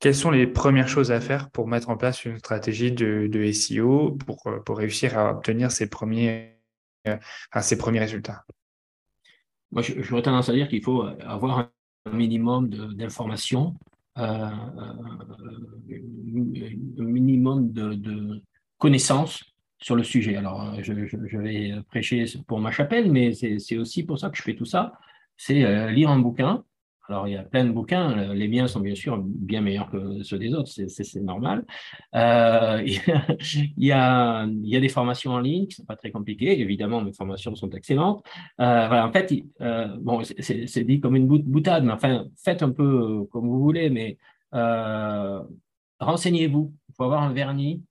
quelles sont les premières choses à faire pour mettre en place une stratégie de, SEO pour, euh, pour, réussir à obtenir ses premiers, euh, premiers résultats? Moi, j'aurais tendance à dire qu'il faut avoir un minimum d'informations, euh, un minimum de, connaissances sur le sujet. Alors, je, vais prêcher pour ma chapelle, mais c'est aussi pour ça que je fais tout ça. C'est lire un bouquin, alors, il y a plein de bouquins. Euh, les miens sont bien sûr bien meilleurs que ceux des autres, c'est normal. Euh, il, y a, des formations en ligne qui ne sont pas très compliquées. Évidemment, mes formations sont excellentes. Euh, en fait, bon, c'est dit comme une boutade, mais enfin, faites un peu comme vous voulez, mais renseignez-vous. Il faut avoir un vernis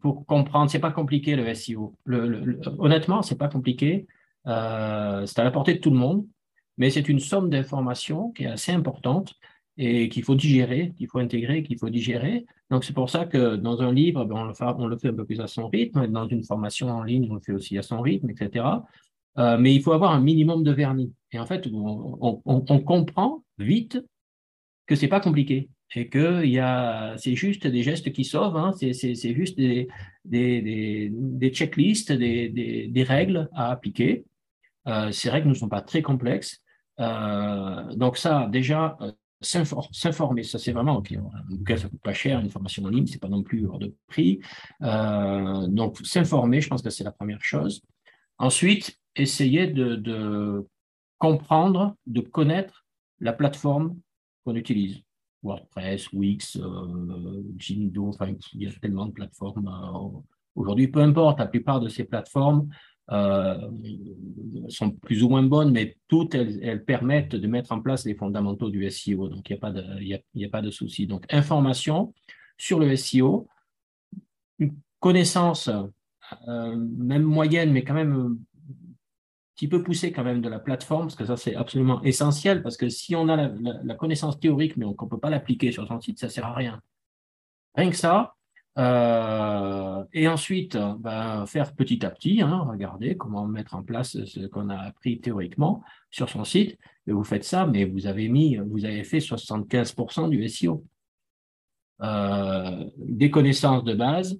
pour comprendre. C'est pas compliqué le SEO. Honnêtement, c'est pas compliqué. c'est à la portée de tout le monde mais c'est une somme d'informations qui est assez importante et qu'il faut digérer, qu'il faut intégrer, qu'il faut digérer. Donc, c'est pour ça que dans un livre, ben, on, le fait, un peu plus à son rythme, dans une formation en ligne, on le fait aussi à son rythme, etc. Euh, mais il faut avoir un minimum de vernis. Et en fait, on, comprend vite que c'est pas compliqué et que c'est juste des gestes qui sauvent, hein. c'est juste des, checklists, des, règles à appliquer. Euh, ces règles ne sont pas très complexes donc ça, déjà, euh, s'informer, ça c'est vraiment, ok, un bouquin ça coûte pas cher, une formation en ligne, c'est pas non plus hors de prix. Euh, donc s'informer, je pense que c'est la première chose. Ensuite, essayer de, comprendre, de connaître la plateforme qu'on utilise. WordPress, Wix, Jimdo, enfin, il y a tellement de plateformes aujourd'hui. Peu importe, la plupart de ces plateformes euh, sont plus ou moins bonnes, mais toutes elles, permettent de mettre en place les fondamentaux du SEO. Donc, il n'y a pas de, il a, pas de souci. Donc, information sur le SEO, une connaissance, euh, même moyenne, mais quand même un petit peu poussée quand même de la plateforme, parce que ça, c'est absolument essentiel, parce que si on a la, la connaissance théorique, mais qu'on ne peut pas l'appliquer sur son site, ça ne sert à rien. Rien que ça, euh, et ensuite, ben, faire petit à petit, hein, regarder comment mettre en place ce qu'on a appris théoriquement sur son site. Et vous faites ça, mais vous avez mis, vous avez fait 75% du SEO. Euh, des connaissances de base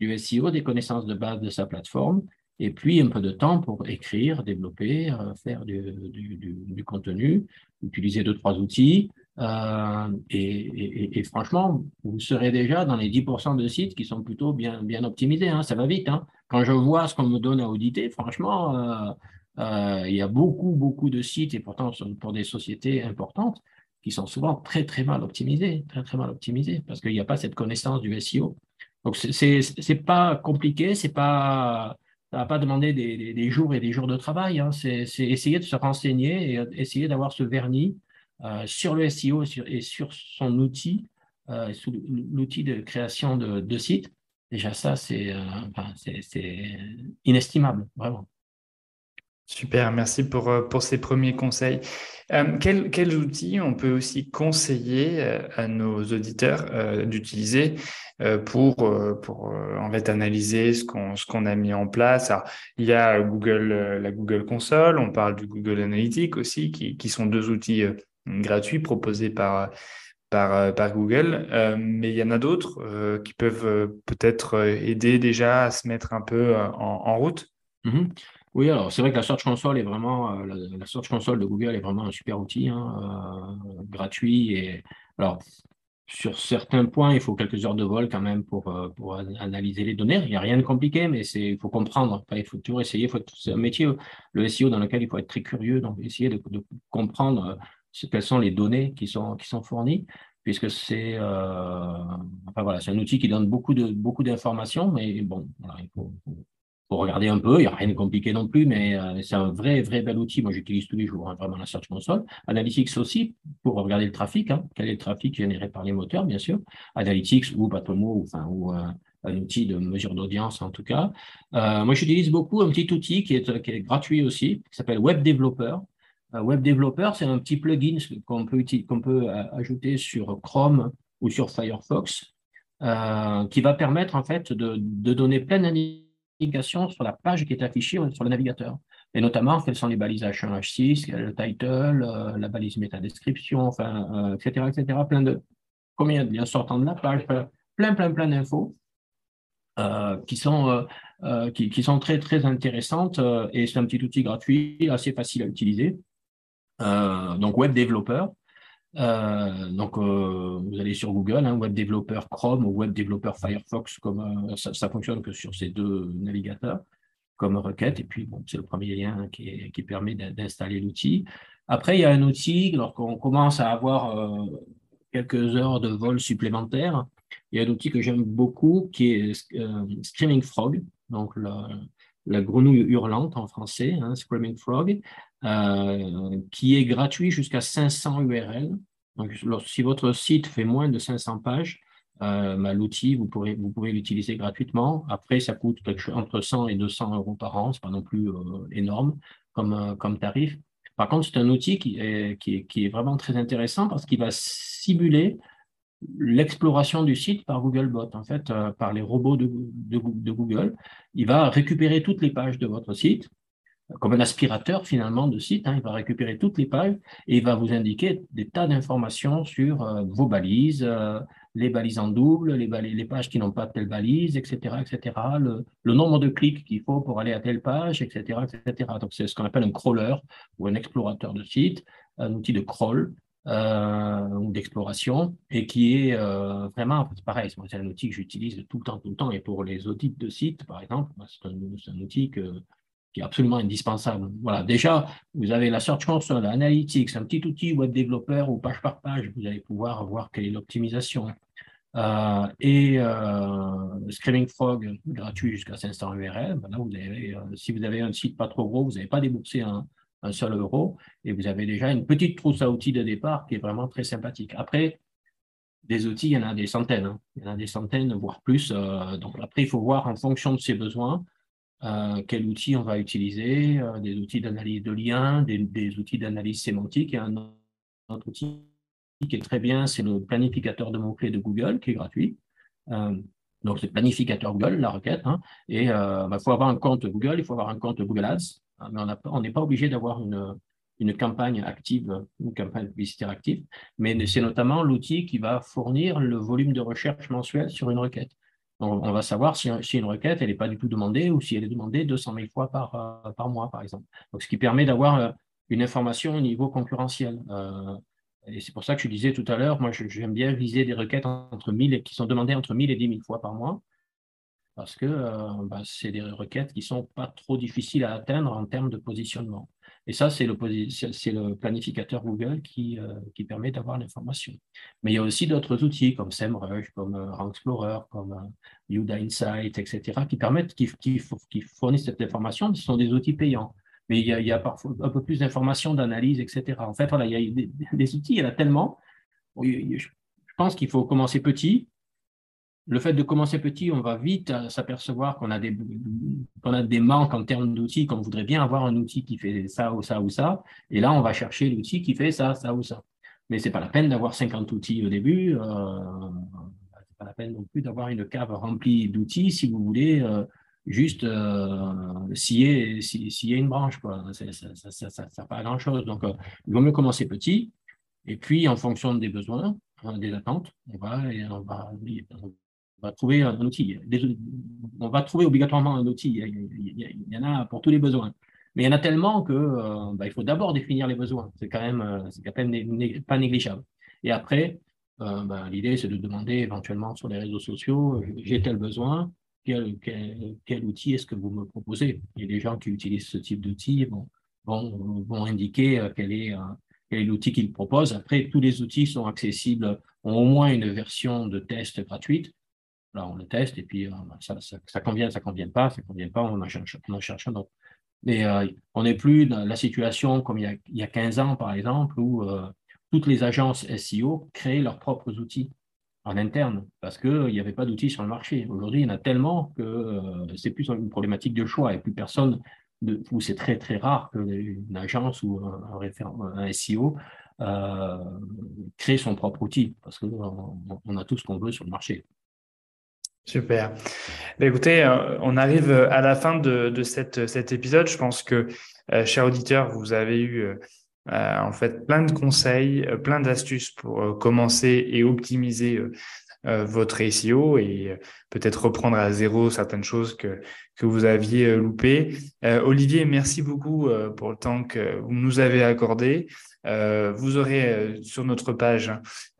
du SEO, des connaissances de base de sa plateforme, et puis un peu de temps pour écrire, développer, euh, faire du, contenu, utiliser deux, trois outils, euh, et, franchement, vous serez déjà dans les 10% de sites qui sont plutôt bien, optimisés. Hein, ça va vite. Hein. Quand je vois ce qu'on me donne à auditer, franchement, euh, euh, il y a beaucoup, beaucoup de sites, et pourtant pour des sociétés importantes, qui sont souvent très, très mal optimisés, très, très mal optimisés, parce qu'il n'y a pas cette connaissance du SEO. Donc, c'est pas compliqué, pas, ça va pas demander des, jours et des jours de travail. Hein. C'est essayer de se renseigner et essayer d'avoir ce vernis sur le SEO et sur son outil, euh, l'outil de création de, sites, déjà ça, c'est inestimable, vraiment. Super, merci pour, euh, ces premiers conseils. Euh, quels, outils on peut aussi conseiller euh, à nos auditeurs d'utiliser pour, en fait analyser ce qu'on a mis en place? Il y a Google, la Google Console, on parle du Google Analytics aussi, qui sont deux outils gratuits proposés par, par, par Google, mais il y en a d'autres qui peuvent peut-être aider déjà à se mettre un peu en, route. Mm-hmm. Oui, alors c'est vrai que la Search Console est vraiment, euh, la, Search Console de Google est vraiment un super outil, hein, euh, gratuit. Et alors, sur certains points, il faut quelques heures de vol quand même pour, euh, pour analyser les données. Il n'y a rien de compliqué, mais il faut comprendre. il faut toujours essayer. C'est un métier, le SEO, dans lequel il faut être très curieux, donc essayer de, comprendre quelles sont les données qui sont, qui sont fournies puisque c'est enfin voilà, un outil qui donne beaucoup de beaucoup d'informations, mais bon, il faut, regarder un peu. Il n'y a rien de compliqué non plus, mais euh, c'est un vrai, vrai bel outil. Moi, j'utilise tous les jours, hein, vraiment la Search Console. Analytics aussi, pour regarder le trafic. Hein. Quel est le trafic généré par les moteurs, bien sûr. Analytics ou Patomo, ou, enfin, ou euh, un outil de mesure d'audience, en tout cas. Euh, moi, j'utilise beaucoup un petit outil qui est, qui est gratuit aussi, qui s'appelle Web Developer. Web Developer, c'est un petit plugin qu'on peut, peut ajouter sur Chrome ou sur Firefox, qui va permettre en fait de, donner plein d'analyses sur la page qui est affichée sur le navigateur. Et notamment, quelles sont les balises H1, H6, le title, euh, la balise métadescription, enfin, etc., euh, etc. Plein de, combien de liens sortant de la page, plein, plein, plein d'infos euh, qui, sont, qui, sont très, très intéressantes. et c'est un petit outil gratuit, assez facile à utiliser. Donc, web développeur. Euh, donc, euh, vous allez sur Google, hein, Web Developer Chrome ou Web Developer Firefox, comme euh, ça, ça, fonctionne que sur ces deux navigateurs comme requête. Et puis, bon, c'est le premier lien qui, permet d'installer l'outil. Après, il y a un outil, lorsqu'on commence à avoir quelques heures de vol supplémentaires, il y a un outil que j'aime beaucoup qui est Screaming Frog, donc la, la, grenouille hurlante en français, hein, Screaming Frog. Euh, qui est gratuit jusqu'à 500 URL. Donc, si votre site fait moins de 500 pages, euh, bah, l'outil, vous, pourrez, vous pouvez l'utiliser gratuitement. Après, ça coûte entre 100 et 200 euros par an. Ce n'est pas non plus euh, énorme comme, comme tarif. Par contre, c'est un outil qui, est, qui est, vraiment très intéressant parce qu'il va simuler l'exploration du site par Googlebot, en fait, par les robots de, Google. Il va récupérer toutes les pages de votre site comme un aspirateur finalement de site. Hein. il va récupérer toutes les pages et il va vous indiquer des tas d'informations sur euh, vos balises, euh, les balises en double, les, les pages qui n'ont pas telle balise, etc., etc., le, nombre de clics qu'il faut pour aller à telle page, etc., etc. Donc c'est ce qu'on appelle un crawler ou un explorateur de site, un outil de crawl. Euh, d'exploration et qui est vraiment pareil c'est un outil que j'utilise tout le temps tout le temps et pour les audits de sites par exemple c'est un, outil qui est absolument indispensable. Voilà, déjà, vous avez la Search Console, Analytics, un petit outil web développeur ou page par page, vous allez pouvoir voir quelle est l'optimisation. Euh, et euh, Screaming Frog, gratuit jusqu'à 500 URL. Vous avez, euh, si vous avez un site pas trop gros, vous n'avez pas déboursé un, un, seul euro et vous avez déjà une petite trousse à outils de départ qui est vraiment très sympathique. Après, des outils, il y en a des centaines. Hein. Il y en a des centaines, voire plus. donc après, il faut voir en fonction de ses besoins euh, quel outil on va utiliser, euh, des outils d'analyse de liens, des, outils d'analyse sémantique. Et un autre outil qui est très bien, c'est le planificateur de mots-clés de Google, qui est gratuit. Euh, donc, c'est planificateur Google, la requête. Hein. et il bah, faut avoir un compte Google, il faut avoir un compte Google Ads. Mais on n'est pas obligé d'avoir une, une campagne active, une campagne publicitaire active, mais c'est notamment l'outil qui va fournir le volume de recherche mensuel sur une requête on, va savoir si, une requête elle n'est pas du tout demandée ou si elle est demandée 200 000 fois par, euh, par mois, par exemple. Donc, ce qui permet d'avoir euh, une information au niveau concurrentiel. Euh, et c'est pour ça que je disais tout à l'heure, moi, j'aime bien viser des requêtes entre 1000 et, qui sont demandées entre 1000 et 10 000 fois par mois, parce que bah, c'est des requêtes qui ne sont pas trop difficiles à atteindre en termes de positionnement. Et ça, c'est le, planificateur Google qui, euh, qui permet d'avoir l'information. Mais il y a aussi d'autres outils comme SEMrush, comme euh, Rank Explorer, comme euh, Uda Insight, etc., qui fournissent cette information. Ce sont des outils payants. Mais il y a, parfois un peu plus d'informations, d'analyse, etc. En fait, voilà, il y a des, outils, il y en a tellement. Je pense qu'il faut commencer petit, le fait de commencer petit, on va vite s'apercevoir qu'on a des a des manques en termes d'outils, qu'on voudrait bien avoir un outil qui fait ça ou ça ou ça, et là on va chercher l'outil qui fait ça, ça ou ça. Mais c'est pas la peine d'avoir 50 outils au début. Euh, c'est pas la peine non plus d'avoir une cave remplie d'outils si vous voulez euh, juste euh, scier, scier, une branche. Quoi. Ça ne sert pas grand-chose. Donc, euh, il vaut mieux commencer petit. Et puis, en fonction des besoins, hein, des attentes, on va, on va, va trouver un outil. On va trouver obligatoirement un outil. Il y en a pour tous les besoins. Mais il y en a tellement que euh, bah, il faut d'abord définir les besoins. C'est quand même, euh, c'est quand même pas négligeable. Et après, euh, bah, l'idée, c'est de demander éventuellement sur les réseaux sociaux, j'ai tel besoin, quel, outil est-ce que vous me proposez? Et les gens qui utilisent ce type d'outil vont, indiquer quel est l'outil qu'ils proposent. Après, tous les outils sont accessibles, ont au moins une version de test gratuite. Là, on le teste et puis ça, ça, convient, ça convient pas, ça convient pas, on en cherche, un autre. Mais euh, on n'est plus dans la situation comme il y a, il y a 15 ans, par exemple, où euh, toutes les agences SEO créent leurs propres outils en interne parce qu'il n'y avait pas d'outils sur le marché. Aujourd'hui, il y en a tellement que euh, c'est plus une problématique de choix et plus personne, de, ou c'est très très rare qu'une agence ou un, un SEO crée son propre outil parce qu'on on a tout ce qu'on veut sur le marché. Super. Bah, écoutez, euh, on arrive à la fin de, cette, cet épisode. Je pense que, euh, chers auditeurs, vous avez eu euh, en fait plein de conseils, plein d'astuces pour commencer et optimiser votre SEO et peut-être reprendre à zéro certaines choses que, que vous aviez loupées. Olivier, merci beaucoup pour le temps que vous nous avez accordé. Euh, vous aurez euh, sur notre page,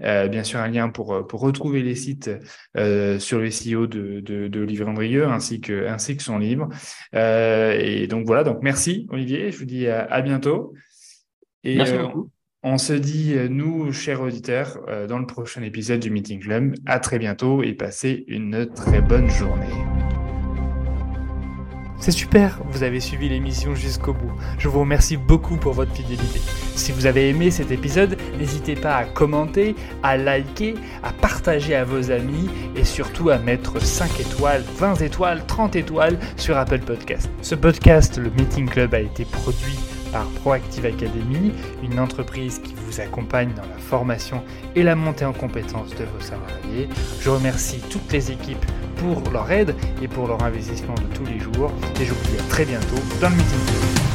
euh, bien sûr, un lien pour, pour retrouver les sites sur le SEO de, de, de Olivier Andrieux ainsi que, ainsi que son livre. et donc voilà, donc merci Olivier, je vous dis à, bientôt. Et merci beaucoup. On se dit, nous, chers auditeurs, dans le prochain épisode du Meeting Club. À très bientôt et passez une très bonne journée. C'est super, vous avez suivi l'émission jusqu'au bout. Je vous remercie beaucoup pour votre fidélité. Si vous avez aimé cet épisode, n'hésitez pas à commenter, à liker, à partager à vos amis et surtout à mettre 5 étoiles, 20 étoiles, 30 étoiles sur Apple Podcast. Ce podcast, le Meeting Club, a été produit par Proactive Academy, une entreprise qui vous accompagne dans la formation et la montée en compétences de vos salariés. Je remercie toutes les équipes pour leur aide et pour leur investissement de tous les jours et je vous dis à très bientôt dans le Meeting.